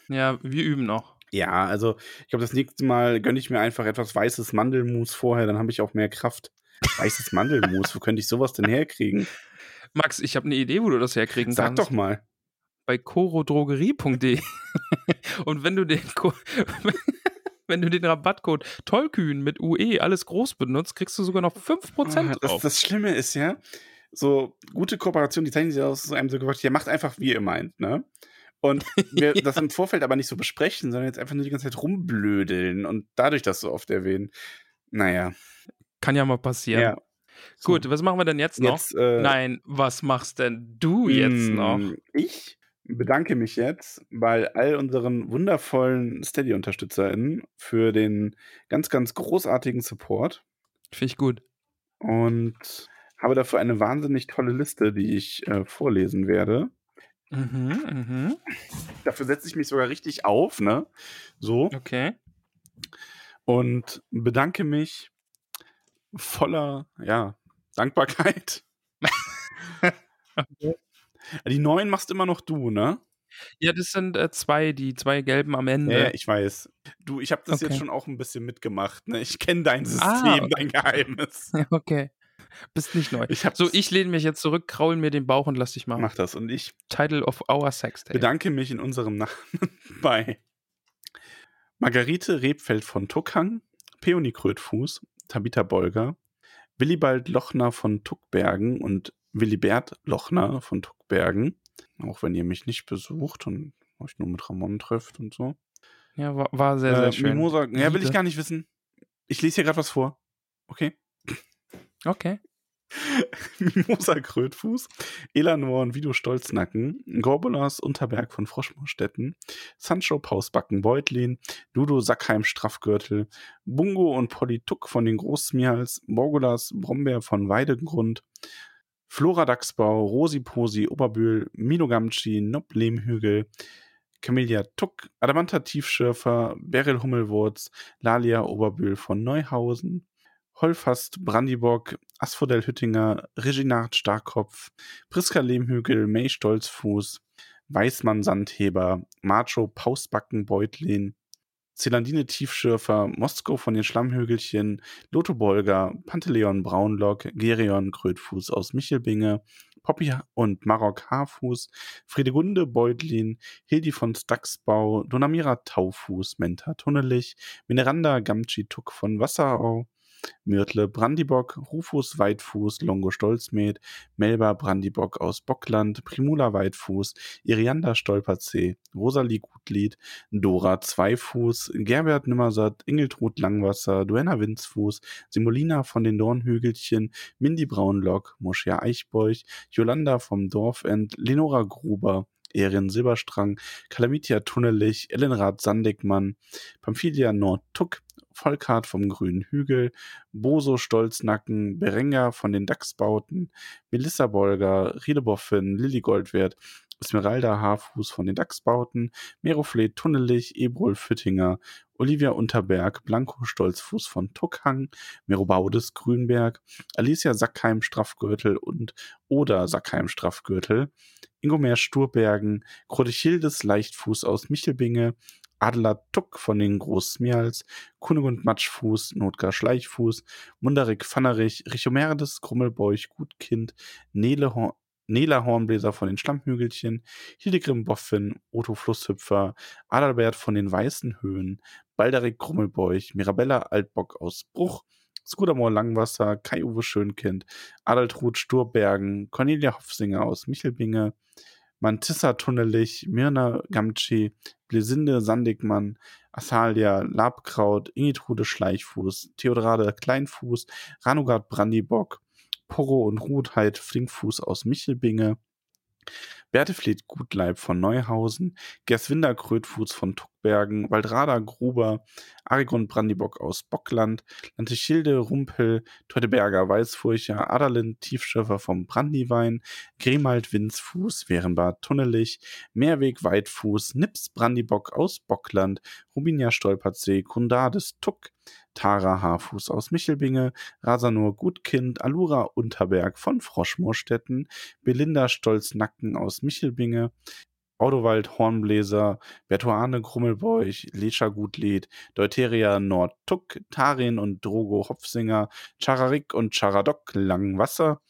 Ja, wir üben noch. Ja, also ich glaube, das nächste Mal gönne ich mir einfach etwas weißes Mandelmus vorher, dann habe ich auch mehr Kraft. Weißes Mandelmus, wo könnte ich sowas denn herkriegen? [LAUGHS] Max, ich habe eine Idee, wo du das herkriegen Sag kannst. doch mal. Bei korodrogerie.de. [LAUGHS] und wenn du den [LAUGHS] wenn du den Rabattcode Tollkühn mit UE alles groß benutzt, kriegst du sogar noch 5% Ah, das, drauf. das Schlimme ist ja, so gute Kooperationen, die zeichnen sich aus so einem so gesagt, ja, macht einfach, wie ihr meint, ne? Und [LAUGHS] wir das im Vorfeld aber nicht so besprechen, sondern jetzt einfach nur die ganze Zeit rumblödeln und dadurch das so oft erwähnen. Naja. Kann ja mal passieren. Ja. So, Gut, was machen wir denn jetzt noch? jetzt, äh, Nein, was machst denn du jetzt Mm, noch? Ich bedanke mich jetzt bei all unseren wundervollen Steady-UnterstützerInnen für den ganz, ganz großartigen Support Finde ich gut. und habe dafür eine wahnsinnig tolle Liste, die ich äh, vorlesen werde. Mhm, mhm. Dafür setze ich mich sogar richtig auf, ne? So. Okay. Und bedanke mich voller, ja, Dankbarkeit. [LAUGHS] [LAUGHS] Die neuen machst immer noch du, ne? Ja, das sind äh, zwei, die zwei gelben am Ende. Ja, ich weiß. Du, ich habe das Okay. jetzt schon auch ein bisschen mitgemacht. Ne? Ich kenne dein System, Ah, okay. dein [LAUGHS] Geheimnis. okay. Bist nicht neu. Ich So, ich lehne mich jetzt zurück, kraul mir den Bauch und lass dich machen. mach das. Und ich Title of our sex tape. bedanke mich in unserem Namen [LAUGHS] bei Margarete Rebfeld von Tuckhang, Peony Krötfuß, Tabitha Bolger, Willibald Lochner von Tuckbergen und Willibert Lochner von Tuckbergen. Auch wenn ihr mich nicht besucht und euch nur mit Ramon trefft und so. Ja, war, war sehr, sehr Äh, schön. Mimosa, ja, will ich gar nicht wissen. Ich lese hier gerade was vor. Okay. Okay. [LAUGHS] Mimosa Krötfuß, Elanor und Vido Stolznacken, Gorbulas Unterberg von Froschmoorstetten, Sancho Pausbacken Beutlin, Dudo Sackheim Straffgürtel, Bungo und Polly Tuck von den Großsmials, Borgulas Brombeer von Weidegrund, Flora Dachsbau, Rosi Posi Oberbühl, Mino Gamci, Nob Lehmhügel, Camellia Tuck, Adamanta Tiefschürfer, Beryl Hummelwurz, Lalia Oberbühl von Neuhausen, Holfast Brandibock, Asphodel Hüttinger, Reginald Starkopf, Priska Lehmhügel, May Stolzfuß, Weißmann Sandheber, Macho Pausbacken Beutlin, Zelandine Tiefschürfer, Moskow von den Schlammhügelchen, Lotto Bolger, Panteleon Braunlock, Gerion Krötfuß aus Michelbinge, Poppy und Marok Haarfuß, Friedegunde Beutlin, Hildi von Staxbau, Donamira Taufuß, Menta Tunnelich, Mineranda Gamci Tuck von Wasserau, Myrtle Brandibock, Rufus Weitfuß, Longo Stolzmed, Melba Brandibock aus Bockland, Primula Weitfuß, Irianda Stolperzee, Rosalie Gutlied, Dora Zweifuß, Gerbert Nimmersatt, Ingeltrud Langwasser, Duenna Winzfuß, Simolina von den Dornhügelchen, Mindy Braunlock, Moschea Eichbeuch, Jolanda vom Dorfend, Lenora Gruber, Erin Silberstrang, Kalamitia Tunnelich, Ellenrad Sandigmann, Pamphilia Nordtuck, Volkart vom Grünen Hügel, Boso Stolznacken, Berenga von den Dachsbauten, Melissa Bolger, Riedeboffin, Lilly Goldwert, Esmeralda Haarfuß von den Dachsbauten, Meroflet Tunnelich, Ebrol Füttinger, Olivia Unterberg, Blanco Stolzfuß von Tuckhang, Merobaudes Grünberg, Alicia Sackheim Straffgürtel und Oder Sackheim Straffgürtel, Ingomer Sturbergen, Krodechildes Leichtfuß aus Michelbinge, Adler Tuck von den Großsmials, Kunigund Matschfuß, Notgar Schleichfuß, Mundarik Pfannerich, Richomerdes Krummelbeuch, Gutkind, Nele Hor Nela Hornbläser von den Schlammhügelchen, Hildegrim Boffin, Otto Flusshüpfer, Adalbert von den Weißen Höhen, Balderik Krummelbeuch, Mirabella Altbock aus Bruch, Skudamor Langwasser, Kai-Uwe Schönkind, Adaltrud Sturbergen, Cornelia Hofsinger aus Michelbinge, Mantissa Tunnelich, Mirna Gamci, Blesinde Sandigmann, Athalia Labkraut, Ingitrude Schleichfuß, Theodrade Kleinfuß, Ranugard Brandibock, Porro und Ruthheit Flinkfuß aus Michelbinge, Bertefled Gutleib von Neuhausen, Gerswinder Krötfuß von Tuckbergen, Waldrada Gruber, Arigon Brandibock aus Bockland, Lantichilde Rumpel, Teudeberger Weißfurcher, Adalin Tiefschöffer vom Brandiwein, Grimald Winzfuß, Werenbad Tunnelich, Meerweg Weitfuß, Nips Brandibock aus Bockland, Rubinia Stolpertsee, Kundades Tuck, Tara Haarfuß aus Michelbinge, Rasanur Gutkind, Alura Unterberg von Froschmoorstetten, Belinda Stolznacken aus Michelbinge, Audowald Hornbläser, Bertuane Krummelbeuch, Lescha Gutlied, Deuteria Nordtuck, Tarin und Drogo Hopfsinger, Chararik und Charadok Langwasser,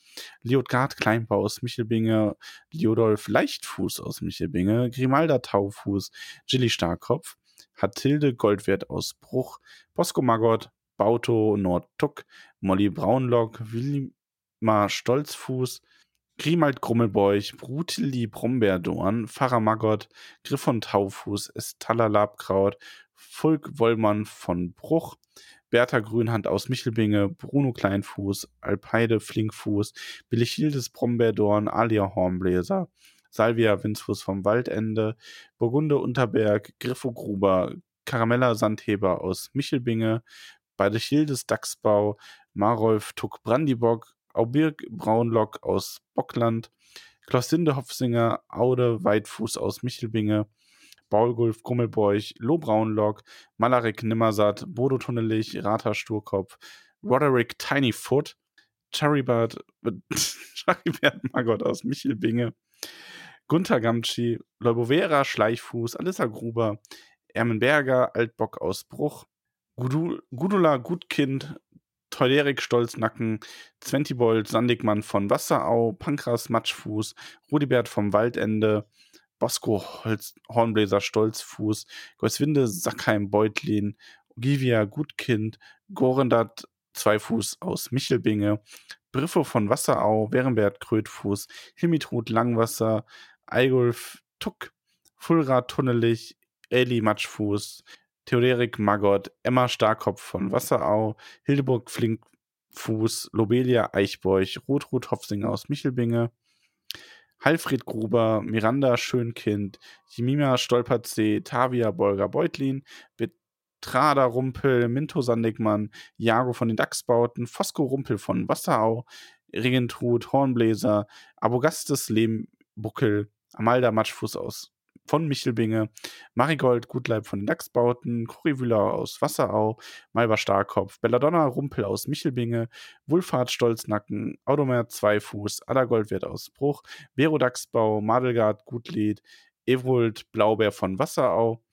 Liotgard Kleinbau aus Michelbinge, Liodolf Leichtfuß aus Michelbinge, Grimalda Taufuß, Gilly Starkopf, Hatilde Goldwert aus Bruch, Bosco Magott, Bauto Nordtuck, Molly Braunlock, Wilma Stolzfuß, Grimald Grummelbeuch, Brutili Brombeerdorn, Pfarrer Magott, Griffon Taufuß, Estalla Labkraut, Fulk Wollmann von Bruch, Bertha Grünhand aus Michelbinge, Bruno Kleinfuß, Alpeide Flinkfuß, Billichildes Brombeerdorn, Alia Hornbläser, Salvia Winzfuß vom Waldende, Burgunde Unterberg, Griffo Gruber, Karamella Sandheber aus Michelbinge, Badechildes Dachsbau, Marolf Tuck Brandibock, Aubirg Braunlock aus Bockland, Klossinde Hopfsinger, Aude Weitfuß aus Michelbinge, Baulgulf Grummelbeuch, Lo Braunlock, Malarek Nimmersatt, Bodo Tunnelich, Rata Sturkopf, Roderick Tinyfoot, Charibert, [LAUGHS] Charibert Magott aus Michelbinge, Gunther Gamci, Leubovera Schleichfuß, Alissa Gruber, Ermenberger, Altbock aus Bruch, Gudula Gutkind, Teuderik Stolznacken, Zwentibold Sandigmann von Wasserau, Pankras Matschfuß, Rudibert vom Waldende, Bosco Holz, Hornbläser Stolzfuß, Goiswinde Sackheim Beutlin, Ogivia Gutkind, Gorendat Zweifuß aus Michelbinge, Briffo von Wasserau, Werenbert Krötfuß, Himitrud Langwasser, Eigulf Tuck, Fulrad Tunnelich, Eli Matschfuß, Theoderik Magott, Emma Starkopf von Wasserau, Hildeburg Flinkfuß, Lobelia Eichbeuch, Rotrud Hofsinger aus Michelbinge, Halfried Gruber, Miranda Schönkind, Jimima Stolperzee, Tavia Bolger Beutlin, Betrada Rumpel, Minto Sandigmann, Jago von den Dachsbauten, Fosco Rumpel von Wasserau, Regentrud Hornbläser, Abogastes Lehmbuckel, Amalda Matschfuß aus von Michelbinge, Marigold Gutleib von den Dachsbauten, Corivula aus Wasserau, Malber Starkopf, Belladonna Rumpel aus Michelbinge, Wulfhard Stolznacken, Audomer Zweifuß, Adagoldwert aus Bruch, Vero Dachsbau, Madelgard Gutlied, Ewold Blaubeer von Wasserau,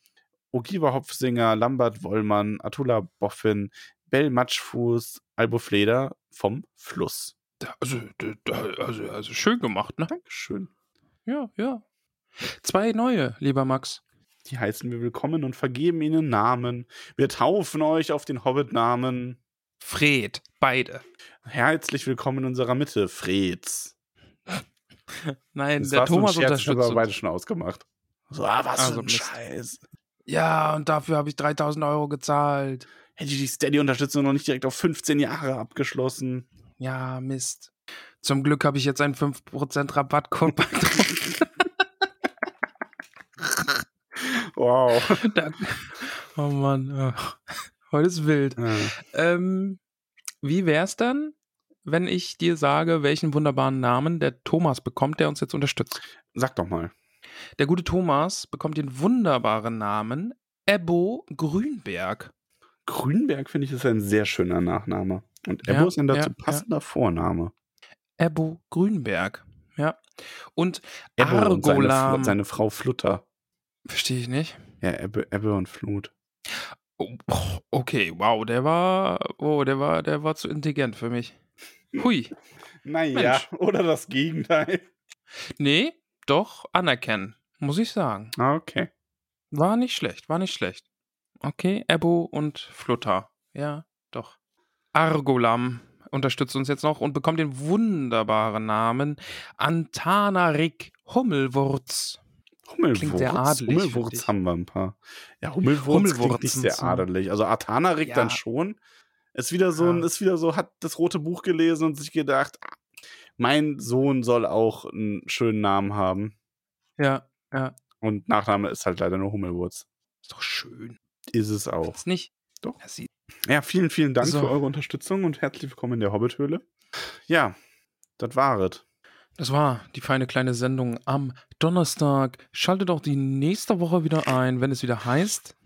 Ogiva Hopfsinger, Lambert Wollmann, Atula Boffin, Bell Matschfuß, Albo Fleder vom Fluss. Also, also, also schön gemacht, ne? Dankeschön. Ja, ja. Zwei neue, lieber Max. Die heißen wir willkommen und vergeben ihnen Namen. Wir taufen euch auf den Hobbit-Namen. Fred, beide. Herzlich willkommen in unserer Mitte, Freds. [LAUGHS] Nein, Das der war so ein Thomas Scherz, das unterstützt wir beide schon ausgemacht. So, ah, was Also für ein Mist. Scheiß. Ja, und dafür habe ich 3000 Euro gezahlt. Hätte ich die Steady-Unterstützung noch nicht direkt auf 15 Jahre abgeschlossen. Ja, Mist. Zum Glück habe ich jetzt einen 5% Rabattcode bei [LAUGHS] wow. [LAUGHS] Oh Mann, ja. heute ist wild. Ja. Ähm, wie wär's dann, wenn ich dir sage, welchen wunderbaren Namen der Thomas bekommt, der uns jetzt unterstützt? Sag doch mal. Der gute Thomas bekommt den wunderbaren Namen Ebbo Grünberg. Grünberg finde ich ist ein sehr schöner Nachname. Und Ja, Ebbo ist ein dazu ja, ja. passender Vorname. Ebbo Grünberg. Ja. Und Ebbo und seine, seine Frau Flutter. Verstehe ich nicht. Ja, Ebbe, Ebbe und Flut. Oh, okay, wow, der war, oh, der war, der war zu intelligent für mich. Hui. Naja, Mensch. oder das Gegenteil. Nee, doch anerkennen, muss ich sagen. Ah, Okay. War nicht schlecht, war nicht schlecht. Okay, Ebbo und Flutter. Ja, doch. Argolam unterstützt uns jetzt noch und bekommt den wunderbaren Namen Antanarik Hummelwurz. Hummelwurz. Klingt sehr adelig, Hummelwurz haben wir ein paar. Ja, Hummelwurz klingt Hummelwurzen nicht sehr adelig. Also Atanarik Ja. dann schon. Ist wieder so ein, ist wieder so, hat das rote Buch gelesen und sich gedacht, ah, mein Sohn soll auch einen schönen Namen haben. Ja, ja. Und Nachname ist halt leider nur Hummelwurz. Ist doch schön. Ist es auch. Ist nicht? Doch. Ja, vielen, vielen Dank So. für eure Unterstützung und herzlich willkommen in der Hobbithöhle. Ja, das war es. Das war die feine kleine Sendung am Donnerstag. Schaltet auch die nächste Woche wieder ein, wenn es wieder heißt.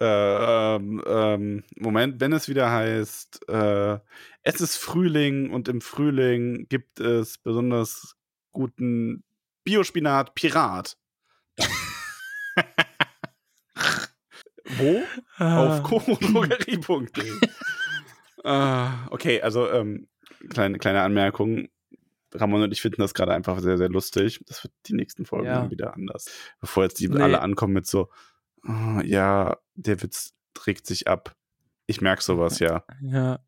Äh, ähm, ähm, Moment, wenn es wieder heißt, äh, es ist Frühling und im Frühling gibt es besonders guten Biospinat Pirat. [LAUGHS] Wo? Auf korodrogerie.de. äh, [LAUGHS] okay, also ähm, kleine, kleine Anmerkung. Ramon und ich finden das gerade einfach sehr, sehr lustig. Das wird die nächsten Folgen Ja. dann wieder anders. Bevor jetzt die Nee. alle ankommen mit so, "Ah, ja, der Witz trägt sich ab. Ich merke sowas, ja. Ja.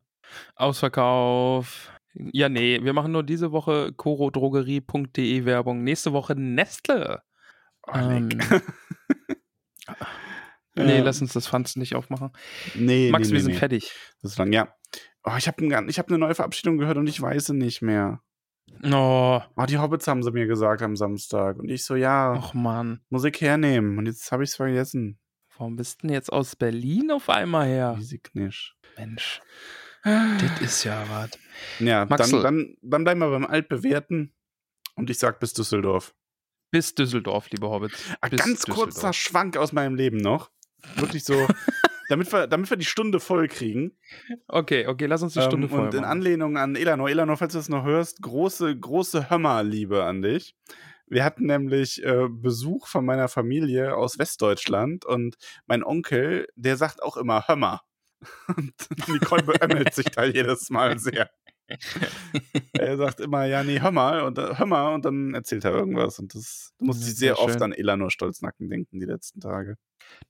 Ausverkauf. Ja, nee, wir machen nur diese Woche korodrogerie.de Werbung. Nächste Woche Nestle. Oh, Ähm. [LAUGHS] Nee, Ja. lass uns das Fanz nicht aufmachen. Nee, Max, nee, wir nee, sind nee. fertig. Das ist lang, ja. Oh, ich habe ich hab eine neue Verabschiedung gehört und ich weiß sie nicht mehr. Oh, Oh, die Hobbits haben sie mir gesagt am Samstag. Und ich so, ja, och Mann. Musik hernehmen. Und jetzt habe ich es vergessen. Warum bist du denn jetzt aus Berlin auf einmal her? Easy Knisch. Mensch, das ist ja was. Ja, dann, dann, dann bleiben wir beim Altbewerten. Und ich sag bis Düsseldorf. Bis Düsseldorf, liebe Hobbits. Ah, Bis ganz kurzer. Schwank aus meinem Leben noch. Wirklich so, [LAUGHS] damit, wir, damit wir die Stunde voll kriegen. Okay, okay, lass uns die Stunde ähm, voll und in machen. Anlehnung an Elanor, Elanor, falls du das noch hörst, große, große Hörmerliebe an dich. Wir hatten nämlich äh, Besuch von meiner Familie aus Westdeutschland und mein Onkel, der sagt auch immer Hömmer. [LAUGHS] Und Nicole beömmelt sich da jedes Mal sehr. er sagt immer, ja, nee, hör mal, und, äh, hör mal, und dann erzählt er irgendwas. Und das Ja, ich sehr sehr oft an Elanor Stolznacken denken, die letzten Tage.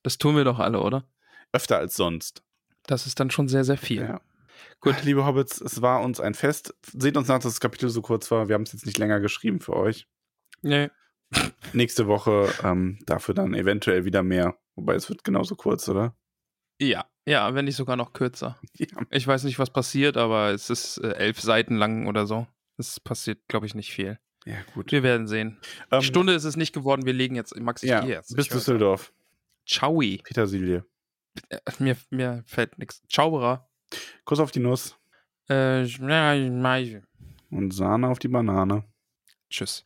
Das tun wir doch alle, oder? Öfter als sonst. Das ist dann schon sehr, sehr viel. Ja. Gut. Liebe Hobbits, es war uns ein Fest. Seht uns nach, dass das Kapitel so kurz war. Wir haben es jetzt nicht länger geschrieben für euch. Nee. [LAUGHS] Nächste Woche ähm, dafür dann eventuell wieder mehr. Wobei es wird genauso kurz, oder? Ja, ja, wenn nicht sogar noch kürzer. [LAUGHS] Ja. Ich weiß nicht, was passiert, aber es ist äh, elf Seiten lang oder so. Es passiert, glaube ich, nicht viel. Ja, gut. Wir werden sehen. Ähm, Stunde ist es nicht geworden. Wir legen jetzt. Max, ich ja, bis Düsseldorf. Ciao. Petersilie. Äh, Mir, mir fällt nichts. Ciao, Kuss auf die Nuss äh, und Sahne auf die Banane. Tschüss.